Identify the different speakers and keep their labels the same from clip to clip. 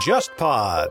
Speaker 1: JustPod。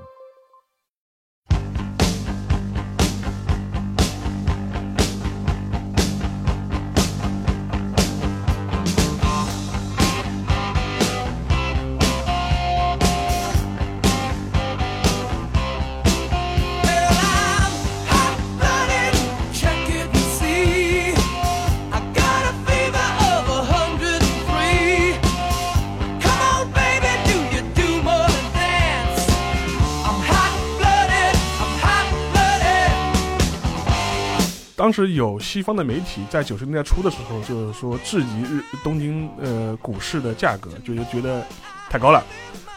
Speaker 2: 当时有西方的媒体在九十年代初的时候，就是说质疑日东京呃股市的价格，就是觉得太高了。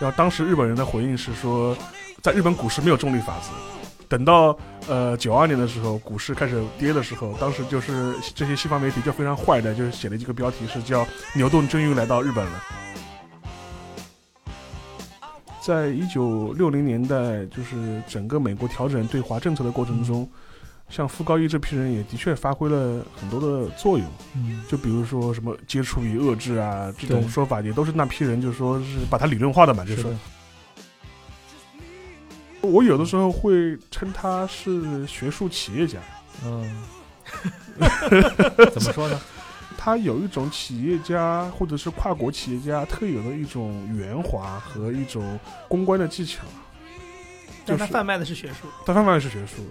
Speaker 2: 然后当时日本人的回应是说，在日本股市没有重力法则。等到呃九二年的时候，股市开始跌的时候，当时就是这些西方媒体就非常坏的，就是写了几个标题是叫“牛顿终于来到日本了”。在一九六零年代，就是整个美国调整对华政策的过程中。像傅高义这批人也的确发挥了很多的作用，
Speaker 3: 嗯，
Speaker 2: 就比如说什么接触与遏制啊，这种说法也都是那批人，就是说是把它理论化的嘛，就是。我有的时候会称他是学术企业家，
Speaker 3: 嗯，怎么说呢？
Speaker 2: 他有一种企业家或者是跨国企业家特有的一种圆滑和一种公关的技巧，
Speaker 4: 但他贩卖的是学术，
Speaker 2: 他贩卖的是学术。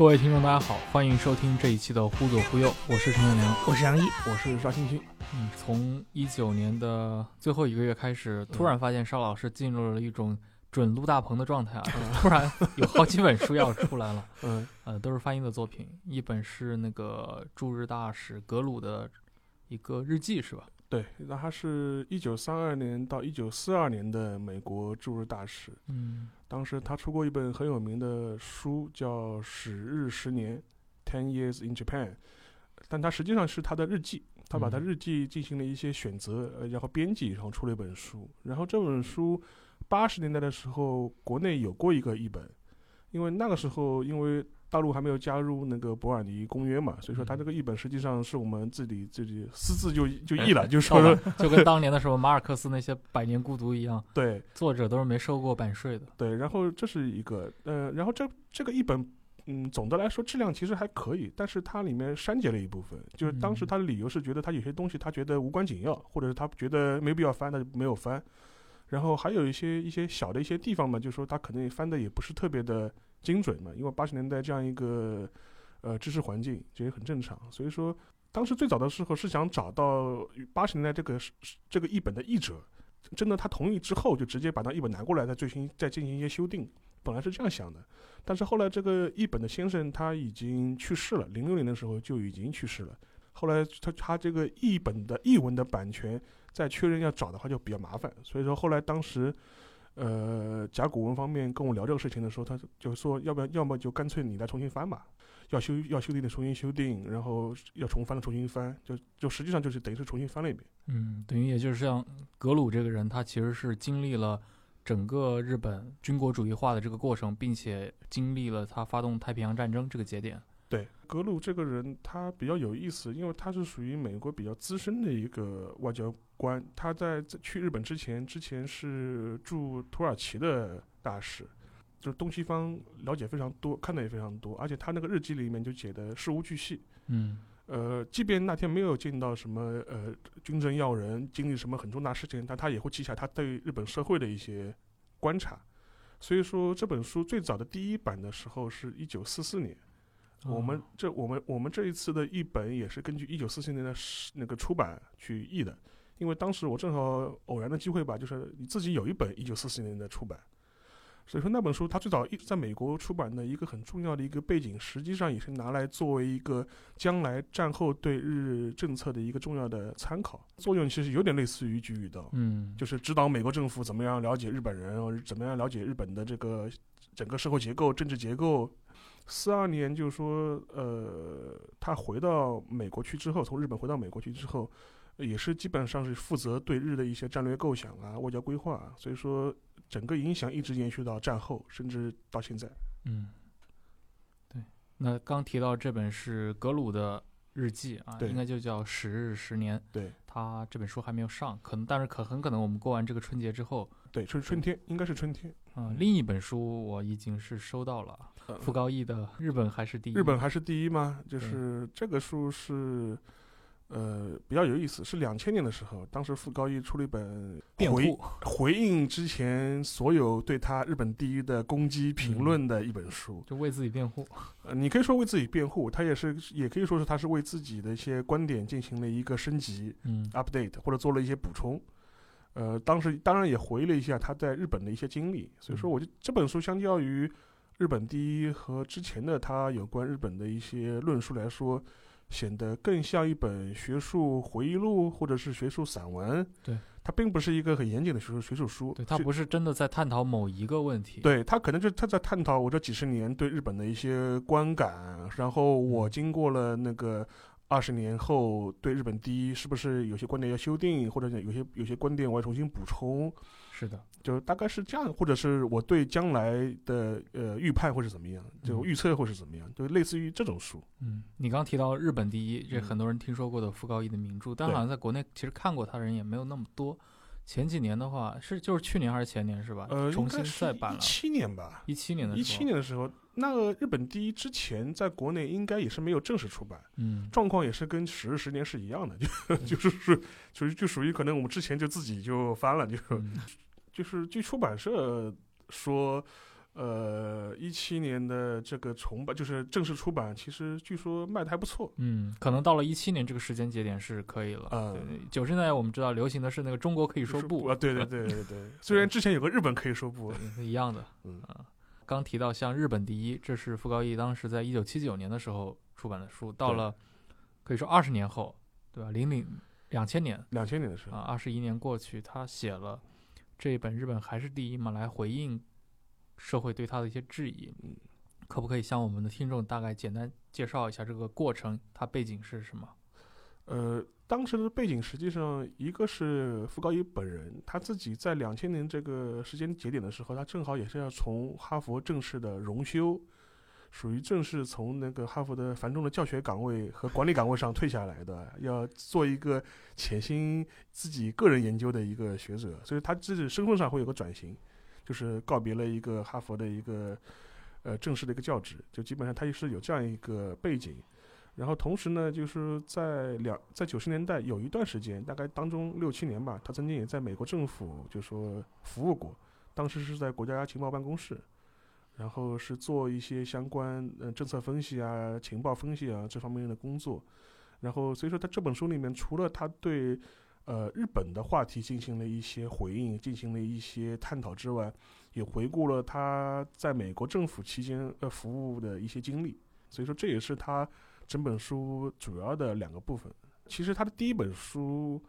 Speaker 3: 各位听众，大家好，欢迎收听这一期的《忽左忽右》，我是陈永良，
Speaker 4: 我是杨一，
Speaker 2: 我是邵新军。
Speaker 3: 嗯，从一九年的最后一个月开始，突然发现邵老师进入了一种准陆大鹏的状态啊，突然有好几本书要出来了，
Speaker 2: 嗯，
Speaker 3: 呃，都是翻译的作品，一本是那个驻日大使格鲁的一个日记，是吧？
Speaker 2: 对，那他是一九三二年到一九四二年的美国驻日大使。
Speaker 3: 嗯，
Speaker 2: 当时他出过一本很有名的书，叫《史日十年》（Ten Years in Japan），但他实际上是他的日记，他把他日记进行了一些选择，呃，然后编辑，然后出了一本书。然后这本书八十年代的时候，国内有过一个译本，因为那个时候因为。大陆还没有加入那个伯尔尼公约嘛，所以说他这个译本实际上是我们自己自己私自就就译了，就说
Speaker 3: 就跟当年的时候马尔克斯那些《百年孤独》一样，
Speaker 2: 对，
Speaker 3: 作者都是没收过版税的。
Speaker 2: 对，然后这是一个，呃，然后这这个译本，嗯，总的来说质量其实还可以，但是它里面删减了一部分，就是当时他的理由是觉得他有些东西他觉得无关紧要，或者是他觉得没必要翻，那就没有翻。然后还有一些一些小的一些地方嘛，就是说他可能翻的也不是特别的。精准嘛，因为八十年代这样一个呃知识环境，这也很正常。所以说，当时最早的时候是想找到八十年代这个这个译本的译者，真的他同意之后，就直接把那译本拿过来，再进行再进行一些修订。本来是这样想的，但是后来这个译本的先生他已经去世了，零六年的时候就已经去世了。后来他他这个译本的译文的版权再确认要找的话就比较麻烦，所以说后来当时。呃，甲骨文方面跟我聊这个事情的时候，他就说要不要，要么就干脆你来重新翻吧，要修要修订的重新修订，然后要重翻的重新翻，就就实际上就是等于是重新翻了一遍。
Speaker 3: 嗯，等于也就是像格鲁这个人，他其实是经历了整个日本军国主义化的这个过程，并且经历了他发动太平洋战争这个节点。
Speaker 2: 对，格鲁这个人他比较有意思，因为他是属于美国比较资深的一个外交。官他在去日本之前，之前是驻土耳其的大使，就是东西方了解非常多，看的也非常多，而且他那个日记里面就写的事无巨细。
Speaker 3: 嗯，
Speaker 2: 呃，即便那天没有见到什么呃军政要人，经历什么很重大事情，但他也会记下他对日本社会的一些观察。所以说这本书最早的第一版的时候是一九四四年，我们这我们我们这一次的译本也是根据一九四七年的那个出版去译的。因为当时我正好偶然的机会吧，就是你自己有一本一九四七年的出版，所以说那本书它最早一在美国出版的一个很重要的一个背景，实际上也是拿来作为一个将来战后对日政策的一个重要的参考作用，其实有点类似于菊与道，
Speaker 3: 嗯，
Speaker 2: 就是指导美国政府怎么样了解日本人，怎么样了解日本的这个整个社会结构、政治结构。四二年就是说，呃，他回到美国去之后，从日本回到美国去之后。也是基本上是负责对日的一些战略构想啊、外交规划，啊所以说整个影响一直延续到战后，甚至到现在。
Speaker 3: 嗯，对。那刚提到这本是格鲁的日记啊，应该就叫《十日十年》。
Speaker 2: 对
Speaker 3: 他这本书还没有上，可能但是可很可能我们过完这个春节之后，
Speaker 2: 对，春春天应该是春天。
Speaker 3: 嗯，另一本书我已经是收到了，
Speaker 2: 呃
Speaker 3: 傅高义的《日本还是第一》。
Speaker 2: 日本还是第一吗？就是这个书是，呃，比较有意思，是两千年的时候，当时傅高义出了一本回
Speaker 3: 辩护，
Speaker 2: 回应之前所有对他日本第一的攻击评论的一本书。
Speaker 3: 就为自己辩护。
Speaker 2: 呃，你可以说为自己辩护，他也是，也可以说是他是为自己的一些观点进行了一个升级
Speaker 3: 嗯
Speaker 2: update，或者做了一些补充。呃，当时当然也回忆了一下他在日本的一些经历，所以说
Speaker 3: 嗯
Speaker 2: 我觉得这本书相较于日本第一和之前的他有关日本的一些论述来说，显得更像一本学术回忆录或者是学术散文。
Speaker 3: 对，
Speaker 2: 它并不是一个很严谨的学术学术书。
Speaker 3: 对
Speaker 2: 它
Speaker 3: 不是真的在探讨某一个问题。，
Speaker 2: 对它可能就他在探讨我这几十年对日本的一些观感，然后我
Speaker 3: 嗯
Speaker 2: 经过了那个二十年后对日本第一是不是有些观点要修订，或者有些有些观点我要重新补充，
Speaker 3: 是的，
Speaker 2: 就大概是这样，或者是我对将来的呃预判会是怎么样，就
Speaker 3: 嗯
Speaker 2: 预测会是怎么样，就类似于这种书。
Speaker 3: 嗯，你刚提到日本第一，这
Speaker 2: 嗯
Speaker 3: 很多人听说过的傅高义的名著，但好像在国内其实看过他的人也没有那么多。前几年的话，是就是去年还是前年是吧？
Speaker 2: 呃，
Speaker 3: 重新再版了。
Speaker 2: 一七年吧。
Speaker 3: 一七年的
Speaker 2: 一
Speaker 3: 时候
Speaker 2: 七年的时候，那个日本第一之前在国内应该也是没有正式出版，
Speaker 3: 嗯，
Speaker 2: 状况也是跟十日十年是一样的，就 就是是属于就属于可能我们之前就自己就翻了，就
Speaker 3: 嗯
Speaker 2: 就是据出版社说，呃，一七年的这个重版就是正式出版，其实据说卖的还不错。
Speaker 3: 嗯，可能到了一七年这个时间节点是可以了。
Speaker 2: 嗯
Speaker 3: 对，九十年代我们知道流行的是那个中国可以说不
Speaker 2: 啊，对对对对对，虽然之前有个日本可以说不，
Speaker 3: 一样的。
Speaker 2: 嗯
Speaker 3: 啊，刚提到像日本第一，这是傅高义当时在一九七九年的时候出版的书，到了可以说二十年后，对吧？零零两千年
Speaker 2: 两千年的时候
Speaker 3: 啊，，二十一年过去，他写了这一本《日本还是第一》嘛，来回应社会对他的一些质疑。
Speaker 2: 嗯
Speaker 3: 可不可以向我们的听众大概简单介绍一下这个过程？它背景是什么？
Speaker 2: 呃，当时的背景实际上一个是傅高义本人，他自己在两千年这个时间节点的时候，他正好也是要从哈佛正式的荣休，属于正式从那个哈佛的繁重的教学岗位和管理岗位上退下来的，要做一个潜心自己个人研究的一个学者，所以他自己身份上会有个转型，就是告别了一个哈佛的一个呃正式的一个教职，就基本上他也是有这样一个背景。然后同时呢，就是在两在九十年代有一段时间，大概当中六七年吧，他曾经也在美国政府就说服务过，当时是在国家情报办公室，然后是做一些相关呃政策分析啊、情报分析啊这方面的工作。然后所以说，他这本书里面除了他对呃日本的话题进行了一些回应，进行了一些探讨之外，也回顾了他在美国政府期间呃服务的一些经历。所以说，这也是他整本书主要的两个部分。其实他的第一本书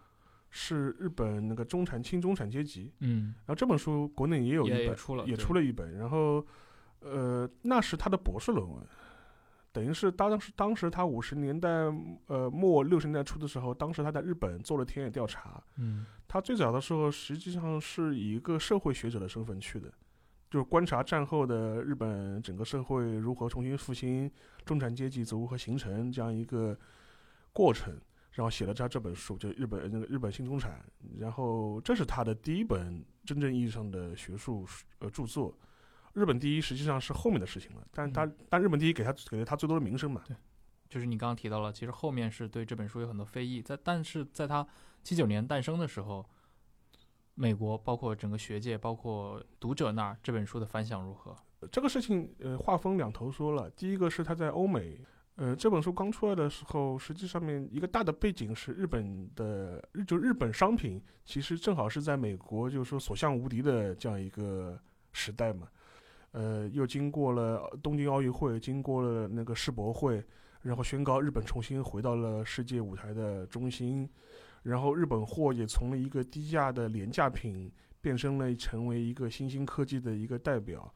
Speaker 2: 是日本那个中产轻中产阶级，
Speaker 3: 嗯，
Speaker 2: 然后这本书国内也有一本，
Speaker 3: 也也出了，
Speaker 2: 也出了一本，然后呃，那是他的博士论文，等于是当时当时他五十年代呃末六十年代初的时候，当时他在日本做了田野调查，
Speaker 3: 嗯。
Speaker 2: 他最早的时候实际上是以一个社会学者的身份去的，就是观察战后的日本整个社会如何重新复兴，中产阶级如何形成这样一个过程，然后写了他这本书，就是日本那个日本新中产，然后这是他的第一本真正意义上的学术呃著作。日本第一实际上是后面的事情了，但他、
Speaker 3: 嗯
Speaker 2: 但日本第一给他给了他最多的名声嘛，对
Speaker 3: 就是你刚刚提到了，其实后面是对这本书有很多非议，在但是在他七九年诞生的时候，美国包括整个学界，包括读者那儿，这本书的反响如何？
Speaker 2: 这个事情，呃，话分两头说了。第一个是他在欧美，呃，这本书刚出来的时候，实际上面一个大的背景是日本的，日就日本商品其实正好是在美国就是说所向无敌的这样一个时代嘛。呃，又经过了东京奥运会，经过了那个世博会，然后宣告日本重新回到了世界舞台的中心，然后日本货也从了一个低价的廉价品变成了成为一个新兴科技的一个代表。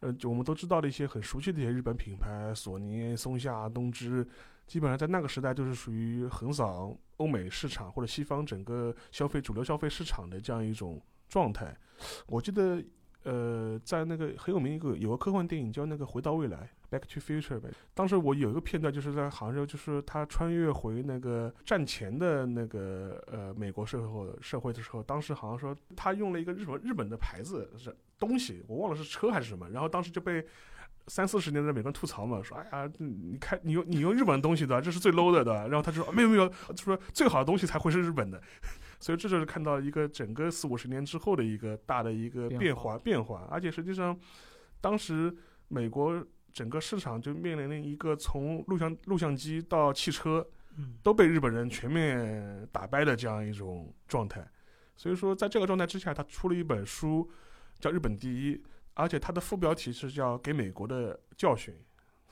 Speaker 2: 呃，就我们都知道的一些很熟悉的一些日本品牌，索尼、松下、东芝，基本上在那个时代就是属于横扫欧美市场或者西方整个消费主流消费市场的这样一种状态。我记得，呃，在那个很有名一个有个科幻电影叫那个《回到未来》（Back to Future） 呗。当时我有一个片段，就是在杭州，就是他穿越回那个战前的那个呃美国社会社会的时候，当时好像说他用了一个日本日本的牌子是东西，我忘了是车还是什么，然后当时就被。三四十年的美国人吐槽嘛，说哎呀，你看你用你用日本的东西的，这是最 low 的，对吧？然后他就说没有没有，就说最好的东西才会是日本的。所以这就是看到一个整个四五十年之后的一个大的一个变化变化，而且实际上，当时美国整个市场就面临了一个从录像录像机到汽车，都被日本人全面打败的这样一种状态。所以说，在这个状态之下，他出了一本书，叫《日本第一》，而且它的副标题是叫《给美国的教训》，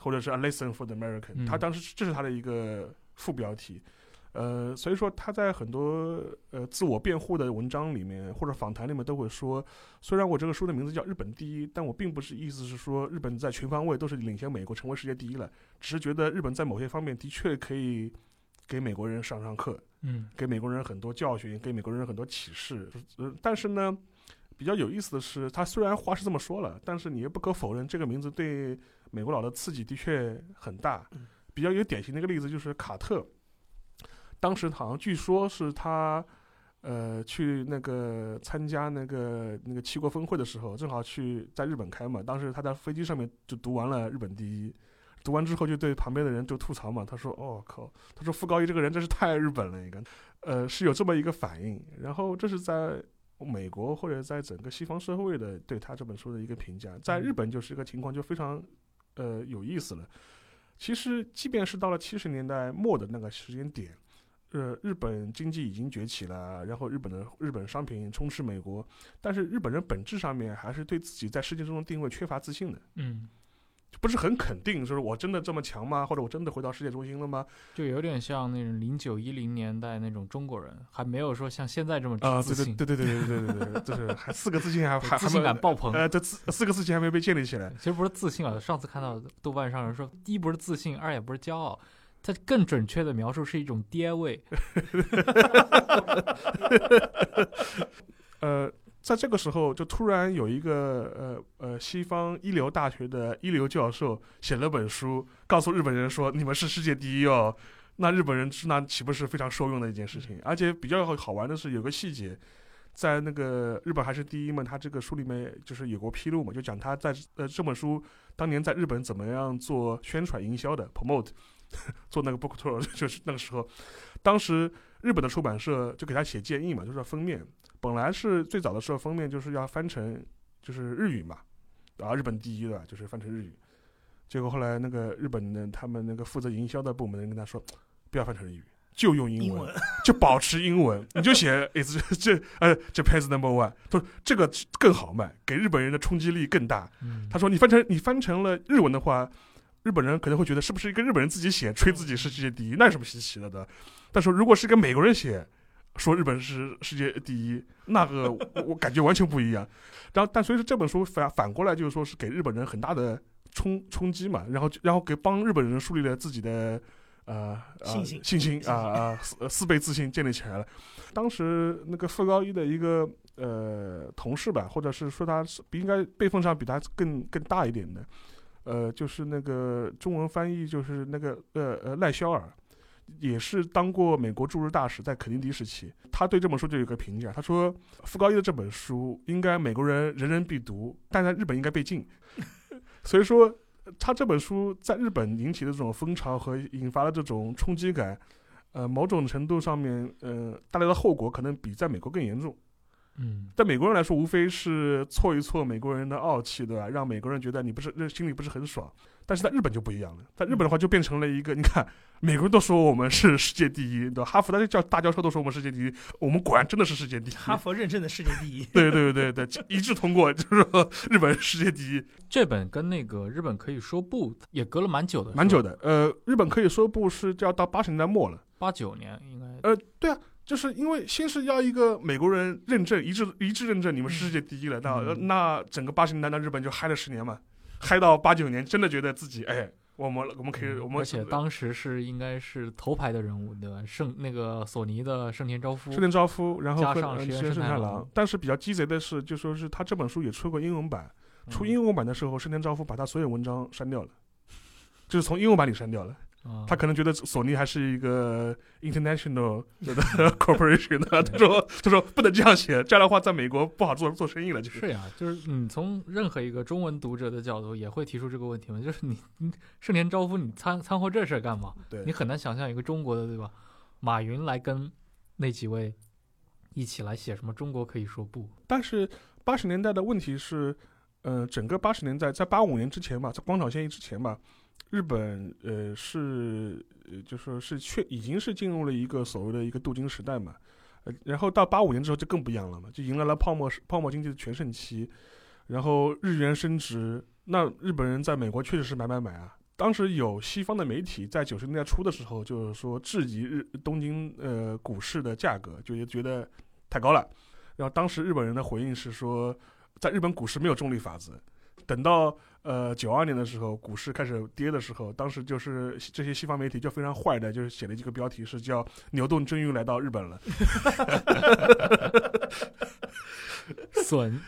Speaker 2: 或者是《A Lesson for the American》。他当时这是他的一个副标题。呃，所以说他在很多呃自我辩护的文章里面或者访谈里面都会说，虽然我这个书的名字叫《日本第一》，但我并不是意思是说日本在全方位都是领先美国成为世界第一了，只是觉得日本在某些方面的确可以给美国人上上课，
Speaker 3: 嗯，
Speaker 2: 给美国人很多教训，给美国人很多启示。呃，但是呢，比较有意思的是，他虽然话是这么说了，但是你也不可否认，这个名字对美国佬的刺激的确很大。比较有典型的一个例子就是卡特。当时好像据说是他，呃，去那个参加那个那个七国峰会的时候，正好去在日本开嘛。当时他在飞机上面就读完了《日本第一》，读完之后就对旁边的人就吐槽嘛。他说：“哦靠，他说傅高义这个人真是太日本了，一个，呃，是有这么一个反应。然后这是在美国或者在整个西方社会的对他这本书的一个评价。在日本就是一个情况就非常呃有意思了。其实即便是到了七十年代末的那个时间点。呃，日本经济已经崛起了，然后日本的日本商品充斥美国，但是日本人本质上面还是对自己在世界中的定位缺乏自信的，
Speaker 3: 嗯，
Speaker 2: 不是很肯定，就是我真的这么强吗？或者我真的回到世界中心了吗？
Speaker 3: 就有点像那种零九一零年代那种中国人，还没有说像现在这么
Speaker 2: 啊，
Speaker 3: 自信，
Speaker 2: 对对对对对对对对，就是还四个自信还还
Speaker 3: 自信感爆棚，
Speaker 2: 呃，这四四个自信还没被建立起来。
Speaker 3: 其实不是自信啊，上次看到豆瓣上人说，一不是自信，二也不是骄傲。它更准确的描述是一种爹味。
Speaker 2: 呃，在这个时候，就突然有一个呃呃西方一流大学的一流教授写了本书，告诉日本人说：“你们是世界第一哦。”那日本人那岂不是非常受用的一件事情？而且比较好玩的是，有个细节，在那个日本还是第一嘛，他这个书里面就是有过披露嘛，就讲他在呃这本书当年在日本怎么样做宣传营销的 promote。做那个 book tour 就是那个时候，当时日本的出版社就给他写建议嘛，就是封面本来是最早的时候封面就是要翻成就是日语嘛，啊日本第一的就是翻成日语，结果后来那个日本的他们那个负责营销的部门人跟他说，不要翻成日语，就用英文，就保持英文，你就写 is 这呃 Japan's number one，他说这个更好卖，给日本人的冲击力更大。他说你翻成你翻成了日文的话。日本人可能会觉得是不是一个日本人自己写吹自己是世界第一，那有什么稀奇的的？但是如果是一个美国人写，说日本是世界第一，那个我感觉完全不一样。然后，但所以说这本书反反过来就是说是给日本人很大的冲冲击嘛，然后然后给帮日本人树立了自己的呃
Speaker 4: 信心
Speaker 2: 信心啊啊四四倍自信建立起来了。当时那个副高一的一个呃同事吧，或者是说他是应该辈分上比他更更大一点的。呃，就是那个中文翻译，就是那个呃呃赖肖尔，也是当过美国驻日大使，在肯尼迪时期，他对这本书就有个评价，他说傅高义的这本书应该美国人人人必读，但在日本应该被禁。所以说，他这本书在日本引起的这种风潮和引发的这种冲击感，呃，某种程度上面，呃，带来的后果可能比在美国更严重。
Speaker 3: 嗯，
Speaker 2: 在美国人来说，无非是挫一挫美国人的傲气，对吧？让美国人觉得你不是心里不是很爽。但是在日本就不一样了，在日本的话就变成了一个，你看，美国人都说我们是世界第一，对吧？哈佛的教大教授都说我们世界第一，我们果然真的是世界第一。
Speaker 4: 哈佛认证的世界第一。
Speaker 2: 对对对对，一致通过，就是说日本世界第一。
Speaker 3: 这本跟那个日本可以说不也隔了蛮久的，
Speaker 2: 蛮久的。呃，日本可以说不是就要到八十年代末了，
Speaker 3: 八九年应该。
Speaker 2: 呃，对啊。就是因为先是要一个美国人认证一致一致认证你们是世界第一了，那那整个八十年代那日本就嗨了十年嘛，嗨到八九年真的觉得自己哎我们我们可以我们
Speaker 3: 而且当时是应该是头牌的人物，对吧？圣那个索尼的圣田昭夫，
Speaker 2: 圣田昭夫，然后和
Speaker 3: 加上石原
Speaker 2: 太
Speaker 3: 郎
Speaker 2: 郎。但是比较鸡贼的是，就说是他这本书也出过英文版，出
Speaker 3: 嗯
Speaker 2: 英文版的时候，盛田昭夫把他所有文章删掉了，就是从英文版里删掉了。
Speaker 3: 啊
Speaker 2: 他可能觉得索尼还是一个 international 的 corporation 的，他说他说不能这样写，这样的话在美国不好做做生意了，就是
Speaker 3: 是呀，就是你从任何一个中文读者的角度也会提出这个问题嘛，就是你你盛田昭夫你掺掺和这事儿干嘛？
Speaker 2: 对
Speaker 3: 你很难想象一个中国的对吧？马云来跟那几位一起来写什么中国可以说不？
Speaker 2: 但是八十年代的问题是，呃，整个八十年代在八五年之前吧，在光场协议之前吧，日本呃是呃就说是确已经是进入了一个所谓的一个镀金时代嘛，呃，然后到八五年之后就更不一样了嘛，就迎来了泡沫泡沫经济的全盛期，然后日元升值，那日本人在美国确实是买买买啊。当时有西方的媒体在九十年代初的时候，就是说质疑日东京呃股市的价格，就也觉得太高了。然后当时日本人的回应是说，在日本股市没有重力法则。等到呃九二年的时候，股市开始跌的时候，当时就是这些西方媒体就非常坏的，就是写了一个标题是叫“牛顿终于来到日本了
Speaker 3: 损”。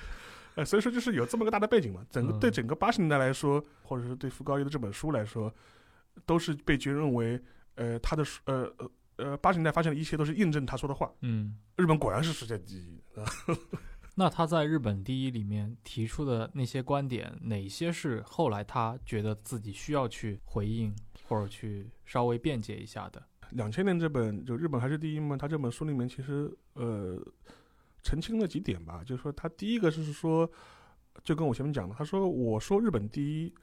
Speaker 2: 呃，所以说就是有这么个大的背景嘛。整个
Speaker 3: 嗯
Speaker 2: 对整个八十年代来说，或者是对傅高义的这本书来说，都是被觉认为，呃，他的书呃呃呃八十年代发现的一切都是印证他说的话。
Speaker 3: 嗯，
Speaker 2: 日本果然是世界第一。
Speaker 3: 那他在日本第一里面提出的那些观点，哪些是后来他觉得自己需要去回应或者去稍微辩解一下的？
Speaker 2: 两千年这本就日本还是第一嘛，他这本书里面其实呃澄清了几点吧，就是说他第一个就是说，就跟我前面讲的，他说我说日本第一，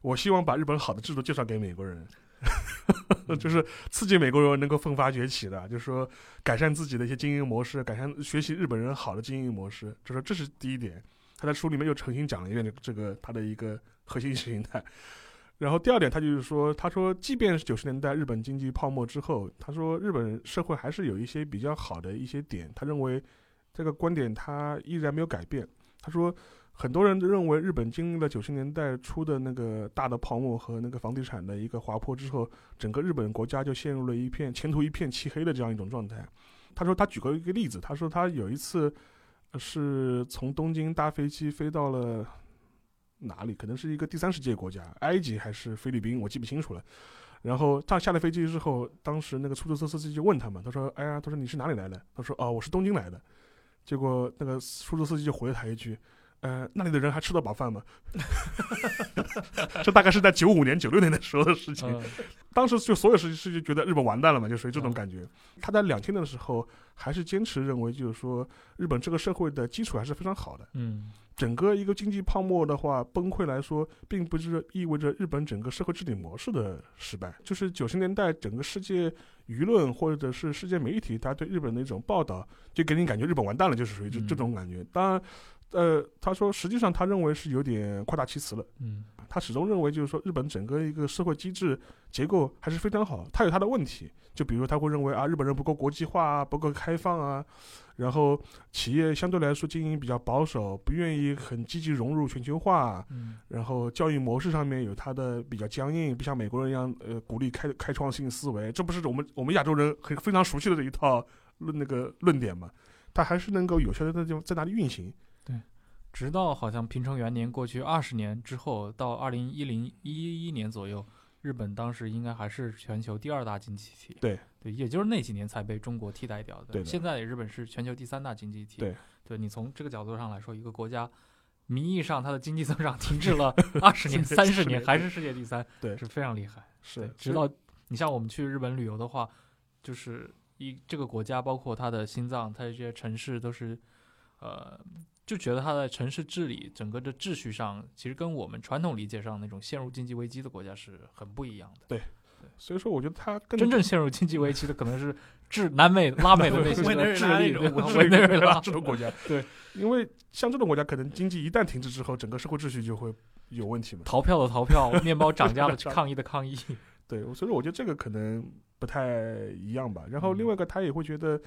Speaker 2: 我希望把日本好的制度介绍给美国人。就是刺激美国人能够奋发崛起的，就是说改善自己的一些经营模式，改善学习日本人好的经营模式，就说这是第一点。他在书里面又重新讲了一遍这个他的一个核心形态。然后第二点，他就是说，他说，即便是九十年代日本经济泡沫之后，他说日本社会还是有一些比较好的一些点，他认为这个观点他依然没有改变。他说，很多人都认为日本经历了九十年代初的那个大的泡沫和那个房地产的一个滑坡之后，整个日本国家就陷入了一片前途一片漆黑的这样一种状态。他说，他举过一个例子，他说他有一次是从东京搭飞机飞到了。哪里？可能是一个第三世界国家，埃及还是菲律宾，我记不清楚了。然后他下了飞机之后，当时那个出租车司机就问他嘛，他说：“哎呀，他说你是哪里来的？”他说：“哦，我是东京来的。”结果那个出租车司机就回了他一句：“呃，那里的人还吃得饱饭吗？” 这大概是在九五年、九六年的时候的事情。
Speaker 3: 嗯
Speaker 2: 当时就所有事情就觉得日本完蛋了嘛，就属于这种
Speaker 3: 嗯
Speaker 2: 感觉。他在两千年的时候还是坚持认为，就是说日本这个社会的基础还是非常好的。
Speaker 3: 嗯
Speaker 2: 整个一个经济泡沫的话崩溃来说，并不是意味着日本整个社会治理模式的失败。就是九十年代整个世界舆论或者是世界媒体，他对日本的一种报道，就给你感觉日本完蛋了，就是属于这
Speaker 3: 嗯
Speaker 2: 这种感觉。当然，呃，他说实际上他认为是有点夸大其词了。
Speaker 3: 嗯
Speaker 2: 他始终认为，就是说日本整个一个社会机制结构还是非常好，他有他的问题，就比如他会认为啊，日本人不够国际化啊，不够开放啊，然后企业相对来说经营比较保守，不愿意很积极融入全球化，
Speaker 3: 嗯
Speaker 2: 然后教育模式上面有他的比较僵硬，不像美国人一样，呃，鼓励开开创性思维，这不是我们我们亚洲人很非常熟悉的这一套论那个论点嘛？他还是能够有效的在在哪里运行？
Speaker 3: 直到好像平成元年过去二十年之后，到二零一零一一年左右，日本当时应该还是全球第二大经济体。
Speaker 2: 对
Speaker 3: 对，也就是那几年才被中国替代掉的。
Speaker 2: 对的
Speaker 3: 现在日本是全球第三大经济体。
Speaker 2: 对，
Speaker 3: 对你从这个角度上来说，一个国家名义上它的经济增长停滞了 二十年、三十年，还是世界第三，
Speaker 2: 对
Speaker 3: 是非常厉害。
Speaker 2: 是，
Speaker 3: 直到你像我们去日本旅游的话，就是一这个国家，包括它的心脏，它的这些城市都是，呃，就觉得它在城市治理整个的秩序上，其实跟我们传统理解上那种陷入经济危机的国家是很不一样的。
Speaker 2: 对所以说，我觉得它更
Speaker 3: 真正陷入经济危机的可能是智南美、拉美的那些
Speaker 4: 委内瑞
Speaker 3: 智利、委内瑞拉
Speaker 2: 这种国家，
Speaker 3: 对，
Speaker 2: 因为像这种国家，可能经济一旦停滞之后，整个社会秩序就会有问题嘛。
Speaker 3: 逃票的逃票，面包涨价的 抗议的抗议。
Speaker 2: 对，所以说我觉得这个可能不太一样吧。然后另外一个，他也会觉得，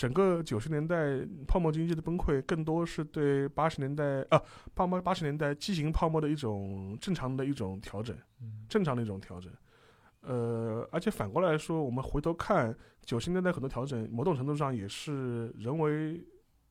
Speaker 2: 整个九十年代泡沫经济的崩溃，更多是对八十年代啊泡沫八十年代畸形泡沫的一种正常的一种调整，
Speaker 3: 嗯
Speaker 2: 正常的一种调整。呃，而且反过来说，我们回头看九十年代很多调整，某种程度上也是人为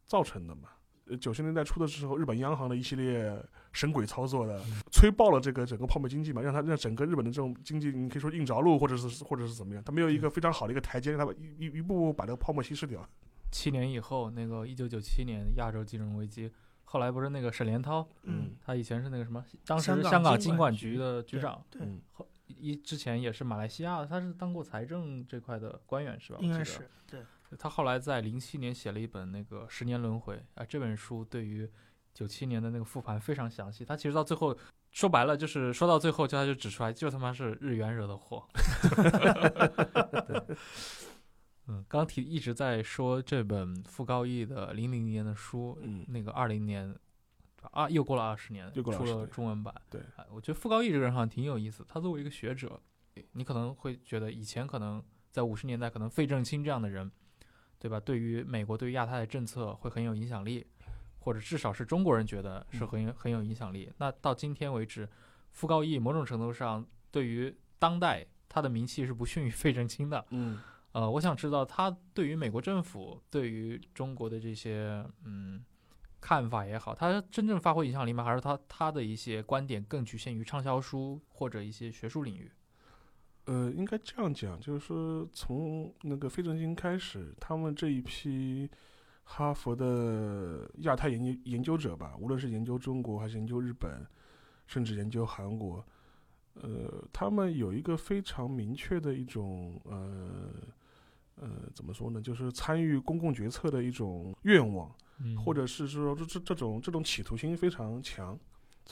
Speaker 2: 造成的嘛。呃，九十年代初的时候，日本央行的一系列神鬼操作的，吹爆了这个整个泡沫经济嘛，让它让整个日本的这种经济，你可以说硬着陆，或者是或者是怎么样，它没有一个非常好的一个台阶，让它一一一步步把这个泡沫稀释掉。
Speaker 3: 七年以后，那个一九九七年亚洲金融危机，后来不是那个沈连涛，
Speaker 2: 嗯
Speaker 3: 他以前是那个什么，当时
Speaker 4: 香港金管局
Speaker 3: 的局长，
Speaker 4: 对，
Speaker 2: 后
Speaker 3: 一之前也是马来西亚，他是当过财政这块的官员是吧？
Speaker 4: 应该是对。
Speaker 3: 他后来在零七年写了一本那个《十年轮回》啊，这本书对于九七年的那个复盘非常详细。他其实到最后说白了，就是说到最后，就他就指出来，就他妈是日元惹的祸。对，嗯，刚提一直在说这本傅高义的零零年的书，
Speaker 2: 嗯
Speaker 3: 那个二零年啊，又过了二十年，
Speaker 2: 又过了20
Speaker 3: 出了中文版。
Speaker 2: 对
Speaker 3: 啊，我觉得傅高义这个人好像挺有意思。他作为一个学者，你可能会觉得以前可能在五十年代，可能费正清这样的人，对吧？对于美国对于亚太的政策会很有影响力，或者至少是中国人觉得是很有很有影响力。那到今天为止，傅高义某种程度上对于当代他的名气是不逊于 费正清的。
Speaker 2: 嗯
Speaker 3: 呃，我想知道他对于美国政府、对于中国的这些嗯看法也好，他真正发挥影响力吗？还是他他的一些观点更局限于畅销书或者一些学术领域？
Speaker 2: 呃，应该这样讲，就是说从那个费正清开始，他们这一批哈佛的亚太研究研究者吧，无论是研究中国还是研究日本，甚至研究韩国，呃，他们有一个非常明确的一种呃呃怎么说呢，就是参与公共决策的一种愿望。
Speaker 3: 嗯
Speaker 2: 或者是说这这这种这种企图心非常强，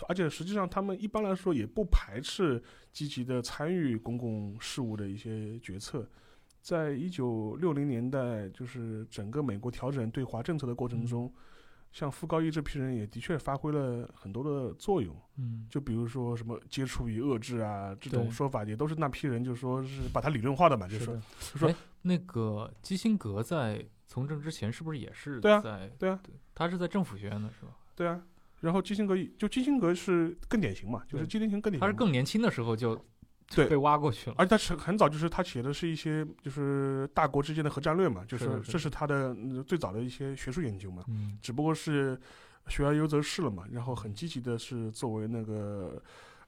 Speaker 2: 而且实际上他们一般来说也不排斥积极的参与公共事务的一些决策。在一九六零年代，就是整个美国调整对华政策的过程中，像傅高义这批人也的确发挥了很多的作用。
Speaker 3: 嗯
Speaker 2: 就比如说什么接触与遏制啊这种说法，也都是那批人就说是把它理论化的嘛，就是说
Speaker 3: 的。
Speaker 2: 就说
Speaker 3: 哎，那个基辛格在从政之前是不是也是
Speaker 2: 对啊
Speaker 3: 在
Speaker 2: 对啊，
Speaker 3: 他是在政府学院的是吧？
Speaker 2: 对啊。然后基辛格就基辛格是更典型嘛，就是基辛格更典型。
Speaker 3: 他是更年轻的时候就
Speaker 2: 对
Speaker 3: 被挖过去了。
Speaker 2: 而且他是很早，就是他写的是一些就是大国之间的核战略嘛，就是这是他的嗯最早的一些学术研究嘛，
Speaker 3: 嗯
Speaker 2: 只不过是学而优则仕了嘛，然后很积极的是作为那个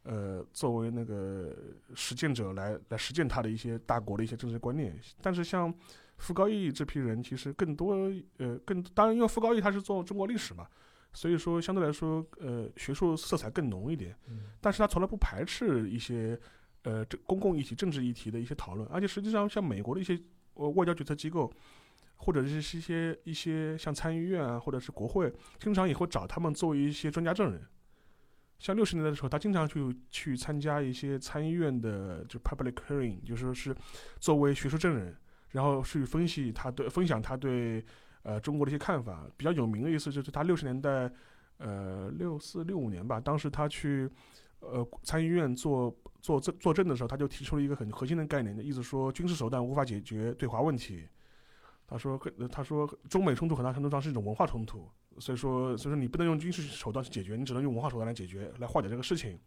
Speaker 2: 呃作为那个实践者来来实践他的一些大国的一些政治观念，但是像傅高义这批人，其实更多呃更当然因为傅高义他是做中国历史嘛。所以说，相对来说，呃，学术色彩更浓一点。
Speaker 3: 嗯
Speaker 2: 但是他从来不排斥一些呃这公共议题、政治议题的一些讨论，而且实际上像美国的一些呃外交决策机构，或者是一些一些像参议院啊，或者是国会，经常也会找他们作为一些专家证人。像六十年代的时候，他经常去去参加一些参议院的就 public hearing，就是说是作为学术证人，然后去分析他对分享他对呃中国的一些看法。比较有名的意思就是他六十年代呃六四六五年吧，当时他去呃参议院做做作作证的时候，他就提出了一个很核心的概念的意思，说军事手段无法解决对华问题。他说，他说中美冲突很大程度上是一种文化冲突，所以说，所以说你不能用军事手段去解决，你只能用文化手段来解决，来化解这个事情。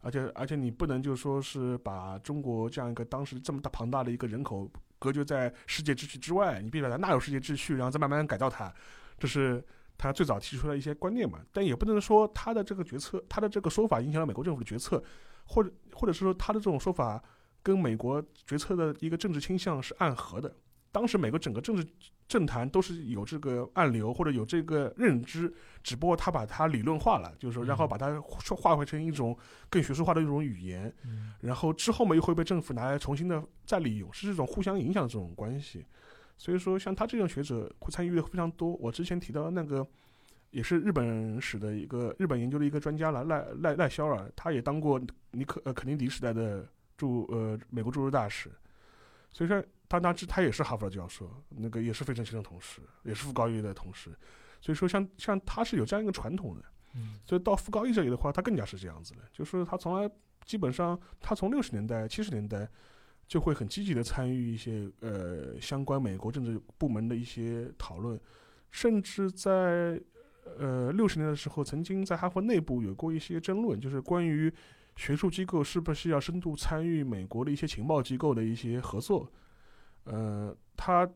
Speaker 2: 而且，而且你不能就说是把中国这样一个当时这么大庞大的一个人口隔绝在世界秩序之外，你必须把它纳入世界秩序，然后再慢慢改造它。这是他最早提出了一些观念嘛，但也不能说他的这个决策，他的这个说法影响了美国政府的决策，或者或者是说他的这种说法跟美国决策的一个政治倾向是暗合的。当时美国整个政治政坛都是有这个暗流或者有这个认知，只不过他把它理论化了，就是说，然后把它说化回成一种更学术化的一种语言，
Speaker 3: 嗯
Speaker 2: 然后之后嘛又会被政府拿来重新的再利用，是这种互相影响的这种关系。所以说，像他这种学者会参与的非常多。我之前提到的那个，也是日本史的一个日本研究的一个专家了，赖赖赖肖尔，他也当过尼克呃肯尼迪时代的驻呃美国驻日大使。所以说，他他他也是哈佛的教授，那个也是费正清的同事，也是傅高义的同事。所以说像，像他是有这样一个传统的。
Speaker 3: 嗯
Speaker 2: 所以到傅高义这里的话，他更加是这样子的，就是他从来基本上，他从六十年代、七十年代就会很积极的参与一些呃相关美国政治部门的一些讨论，甚至在呃六十年的时候，曾经在哈佛内部有过一些争论，就是关于学术机构是不是要深度参与美国的一些情报机构的一些合作。呃，他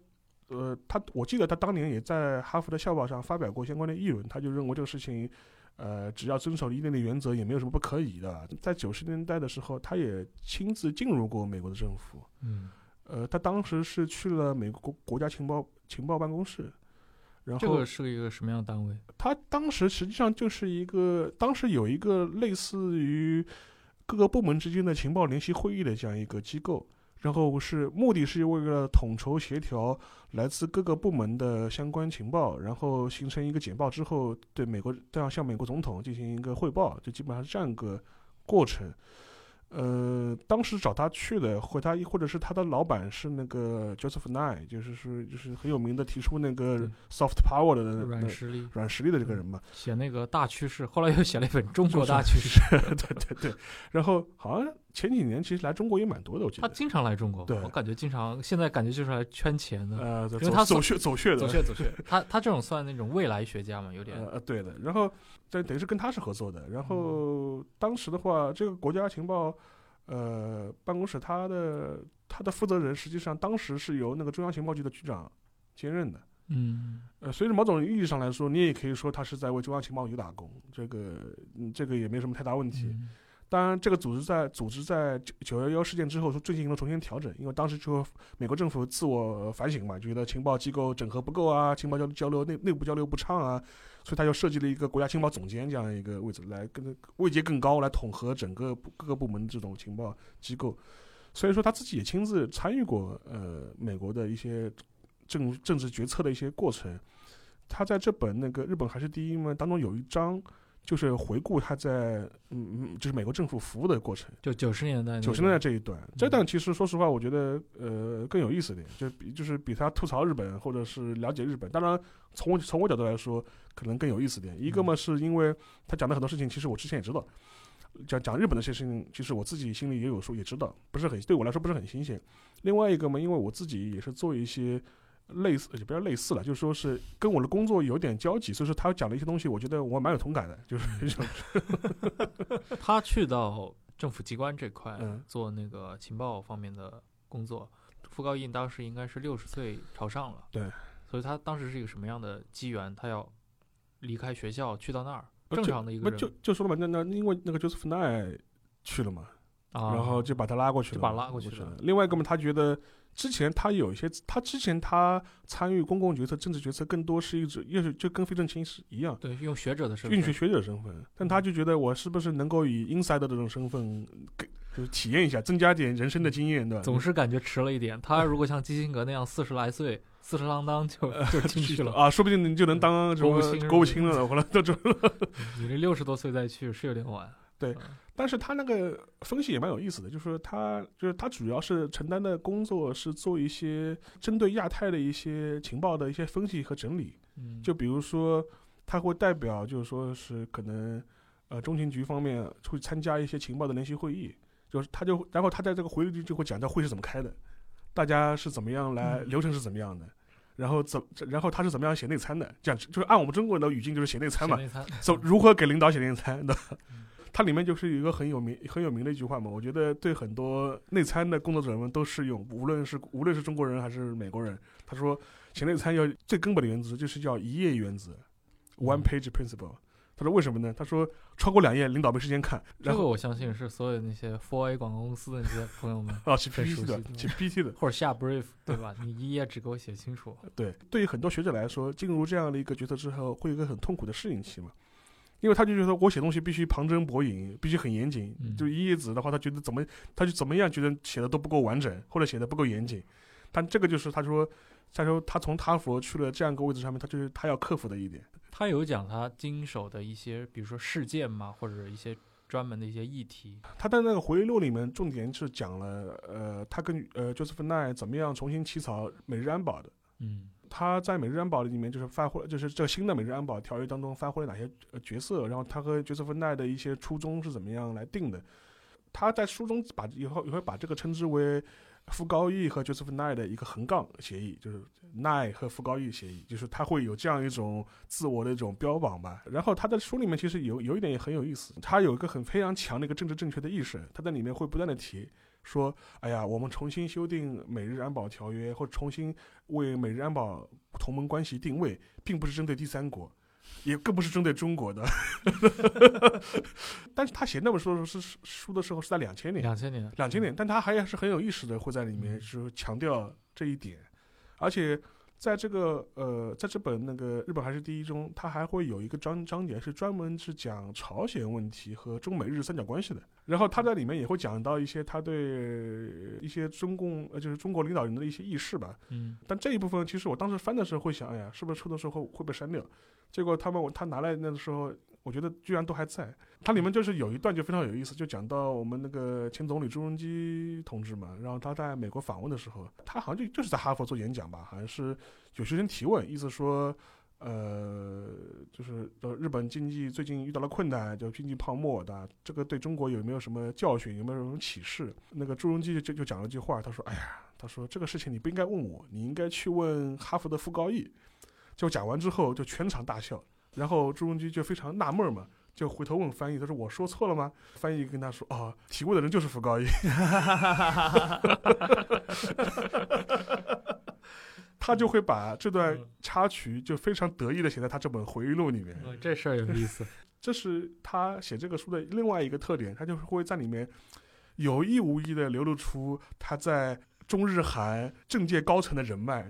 Speaker 2: 呃他，我记得他当年也在哈佛的校报上发表过相关的议论，他就认为这个事情。呃，只要遵守一定的原则，也没有什么不可以的。在九十年代的时候，他也亲自进入过美国的政府。
Speaker 3: 嗯，
Speaker 2: 呃，他当时是去了美国国家情报情报办公室。然后
Speaker 3: 这个是一个什么样的单位？
Speaker 2: 他当时实际上就是一个，当时有一个类似于各个部门之间的情报联席会议的这样一个机构。然后是目的是为了统筹协调来自各个部门的相关情报，然后形成一个简报之后，对美国都要向美国总统进行一个汇报，就基本上是这样一个过程。呃，当时找他去的，或他或者是他的老板是那个 Joseph Nye，就是是就是很有名的提出那个 soft power 的
Speaker 3: 软实力。
Speaker 2: 软实力的这个人嘛，
Speaker 3: 写那个大趋势，后来又写了一本中国大趋势，
Speaker 2: 对对对，然后好像前几年其实来中国也蛮多的，我记
Speaker 3: 得他经常来中国，
Speaker 2: 对
Speaker 3: 我感觉经常现在感觉就是来圈钱的，
Speaker 2: 呃，
Speaker 3: 因为他
Speaker 2: 走穴走穴的，
Speaker 3: 走穴走穴，他他这种算那种未来学家嘛，有点
Speaker 2: 呃对的，然后这等于是跟他是合作的，然后当时的话，这个国家情报。呃，办公室他的他的负责人实际上当时是由那个中央情报局的局长兼任的。
Speaker 3: 嗯，
Speaker 2: 呃，所以某种意义上来说，你也可以说他是在为中央情报局打工，这个嗯，这个也没什么太大问题。当然，这个组织在组织在九九幺幺事件之后，说进行了重新调整，因为当时就美国政府自我反省嘛，就觉得情报机构整合不够啊，情报交交流内内部交流不畅啊，所以他就设计了一个国家情报总监这样一个位置，来跟位阶更高，来统合整个各个部门这种情报机构。所以说他自己也亲自参与过呃美国的一些政政治决策的一些过程。他在这本那个日本还是第一嘛当中有一章。就是回顾他在嗯嗯，就是美国政府服务的过程，
Speaker 3: 就九十年代
Speaker 2: 九十年代这一段，这段其实说实话，我觉得呃更有意思点，就比就是比他吐槽日本或者是了解日本，当然从我从我角度来说，可能更有意思点。一个嘛是因为他讲的很多事情，其实我之前也知道，讲讲日本的这些事情，其实我自己心里也有数，也知道，不是很对我来说不是很新鲜。另外一个嘛，因为我自己也是做一些。类似也不要类似了，就是说是跟我的工作有点交集，所以说他讲的一些东西，我觉得我蛮有同感的。就是
Speaker 3: 他去到政府机关这块做那个情报方面的工作，傅高义当时应该是六十岁朝上了。
Speaker 2: 对，
Speaker 3: 所以他当时是一个什么样的机缘？他要离开学校去到那儿，正常的一个
Speaker 2: 人。就就说了嘛，那那因为那个 Joseph Nye 去了嘛，啊然后就把他拉过去了，就
Speaker 3: 把拉过去
Speaker 2: 了。另外一个嘛，他觉得。之前他有一些，他之前他参与公共决策、政治决策，更多是一种，又是就跟费正清是一样，
Speaker 3: 对，用学者的身份，
Speaker 2: 用学学者身份。但他就觉得，我是不是能够以 inside 的这种身份，给就是体验一下，增加点人生的经验，对吧？
Speaker 3: 总是感觉迟了一点。他如果像基辛格那样四十来岁，四十啷当就 就进去了
Speaker 2: 啊，说不定你就能当
Speaker 3: 国务
Speaker 2: 卿国务卿了。后来都准了。
Speaker 3: 你这六十多岁再去是有点晚。
Speaker 2: 对。但是他那个分析也蛮有意思的，就是说他就是他主要是承担的工作是做一些针对亚太的一些情报的一些分析和整理。
Speaker 3: 嗯，
Speaker 2: 就比如说他会代表，就是说是可能呃中情局方面会参加一些情报的联席会议，就是他就然后他在这个回忆里就会讲到会是怎么开的，大家是怎么样来流程是怎么样的，然后怎然后他是怎么样写内参的，这样就是按我们中国人的语境就是写内参嘛，怎如何给领导写内参的。它里面就是有一个很有名、很有名的一句话嘛，我觉得对很多内参的工作者们都适用，无论是无论是中国人还是美国人。他说，写内参要最根本的原则就是叫一页原则，one page principle。他说为什么呢？他说超过两页领导没时间看。这
Speaker 3: 个我相信是所有那些 Four A 广告公司的那些朋友们
Speaker 2: 啊，写 PPT 的，写 PPT 的，
Speaker 3: 或者下 brief 对吧？你一页只给我写清楚。
Speaker 2: 对，对于很多学者来说，进入这样的一个角色之后，会有一个很痛苦的适应期嘛。因为他就觉得我写东西必须旁征博引，必须很严谨。就一页纸的话，他觉得怎么，他就怎么样觉得写的都不够完整，或者写的不够严谨。但这个就是他说，他说他从哈佛去了这样一个位置上面，他就是他要克服的一点。
Speaker 3: 他有讲他经手的一些，比如说事件嘛，或者一些专门的一些议题。
Speaker 2: 他在那个回忆录里面，重点是讲了，呃，他跟呃 Joseph Nye 怎么样重新起草美日安保的。
Speaker 3: 嗯。
Speaker 2: 他在每日安保里面就是发挥，就是这个新的每日安保条约当中发挥了哪些角色？然后他和角色分奈的一些初衷是怎么样来定的？他在书中把以后也会把这个称之为傅高义和 Joseph Nye 的一个横杠协议，就是 Nye 和傅高义协议，就是他会有这样一种自我的一种标榜吧。然后他的书里面其实有有一点也很有意思，他有一个很非常强的一个政治正确的意识，他在里面会不断的提说，哎呀，我们重新修订美日安保条约，或重新为美日安保同盟关系定位，并不是针对第三国。也更不是针对中国的，但是他写那本书的时候是书的时候是在两千年，
Speaker 3: 两千年，
Speaker 2: 两千年，但他还是很有意识的会在里面是强调这一点，而且在这个呃，在这本那个日本还是第一中，他还会有一个章章节是专门是讲朝鲜问题和中美日三角关系的，然后他在里面也会讲到一些他对一些中共呃就是中国领导人的一些意识吧，
Speaker 3: 嗯，
Speaker 2: 但这一部分其实我当时翻的时候会想，哎呀，是不是出的时候会被删掉？结果他们我他拿来那个时候，我觉得居然都还在。它里面就是有一段就非常有意思，就讲到我们那个前总理朱镕基同志嘛，然后他在美国访问的时候，他好像就就是在哈佛做演讲吧，好像是有学生提问，意思说，呃，就是呃日本经济最近遇到了困难，就经济泡沫的，这个对中国有没有什么教训，有没有什么启示？那个朱镕基就就讲了句话，他说：“哎呀，他说这个事情你不应该问我，你应该去问哈佛的傅高义。”就讲完之后，就全场大笑。然后朱镕基就非常纳闷嘛，就回头问翻译，他说：“我说错了吗？”翻译跟他说：“哦，提问的人就是傅高义。”他就会把这段插曲就非常得意的写在他这本回忆录里面。
Speaker 3: 这事儿有意思，
Speaker 2: 这是他写这个书的另外一个特点，他就是会在里面有意无意的流露出他在。中日韩政界高层的人脉，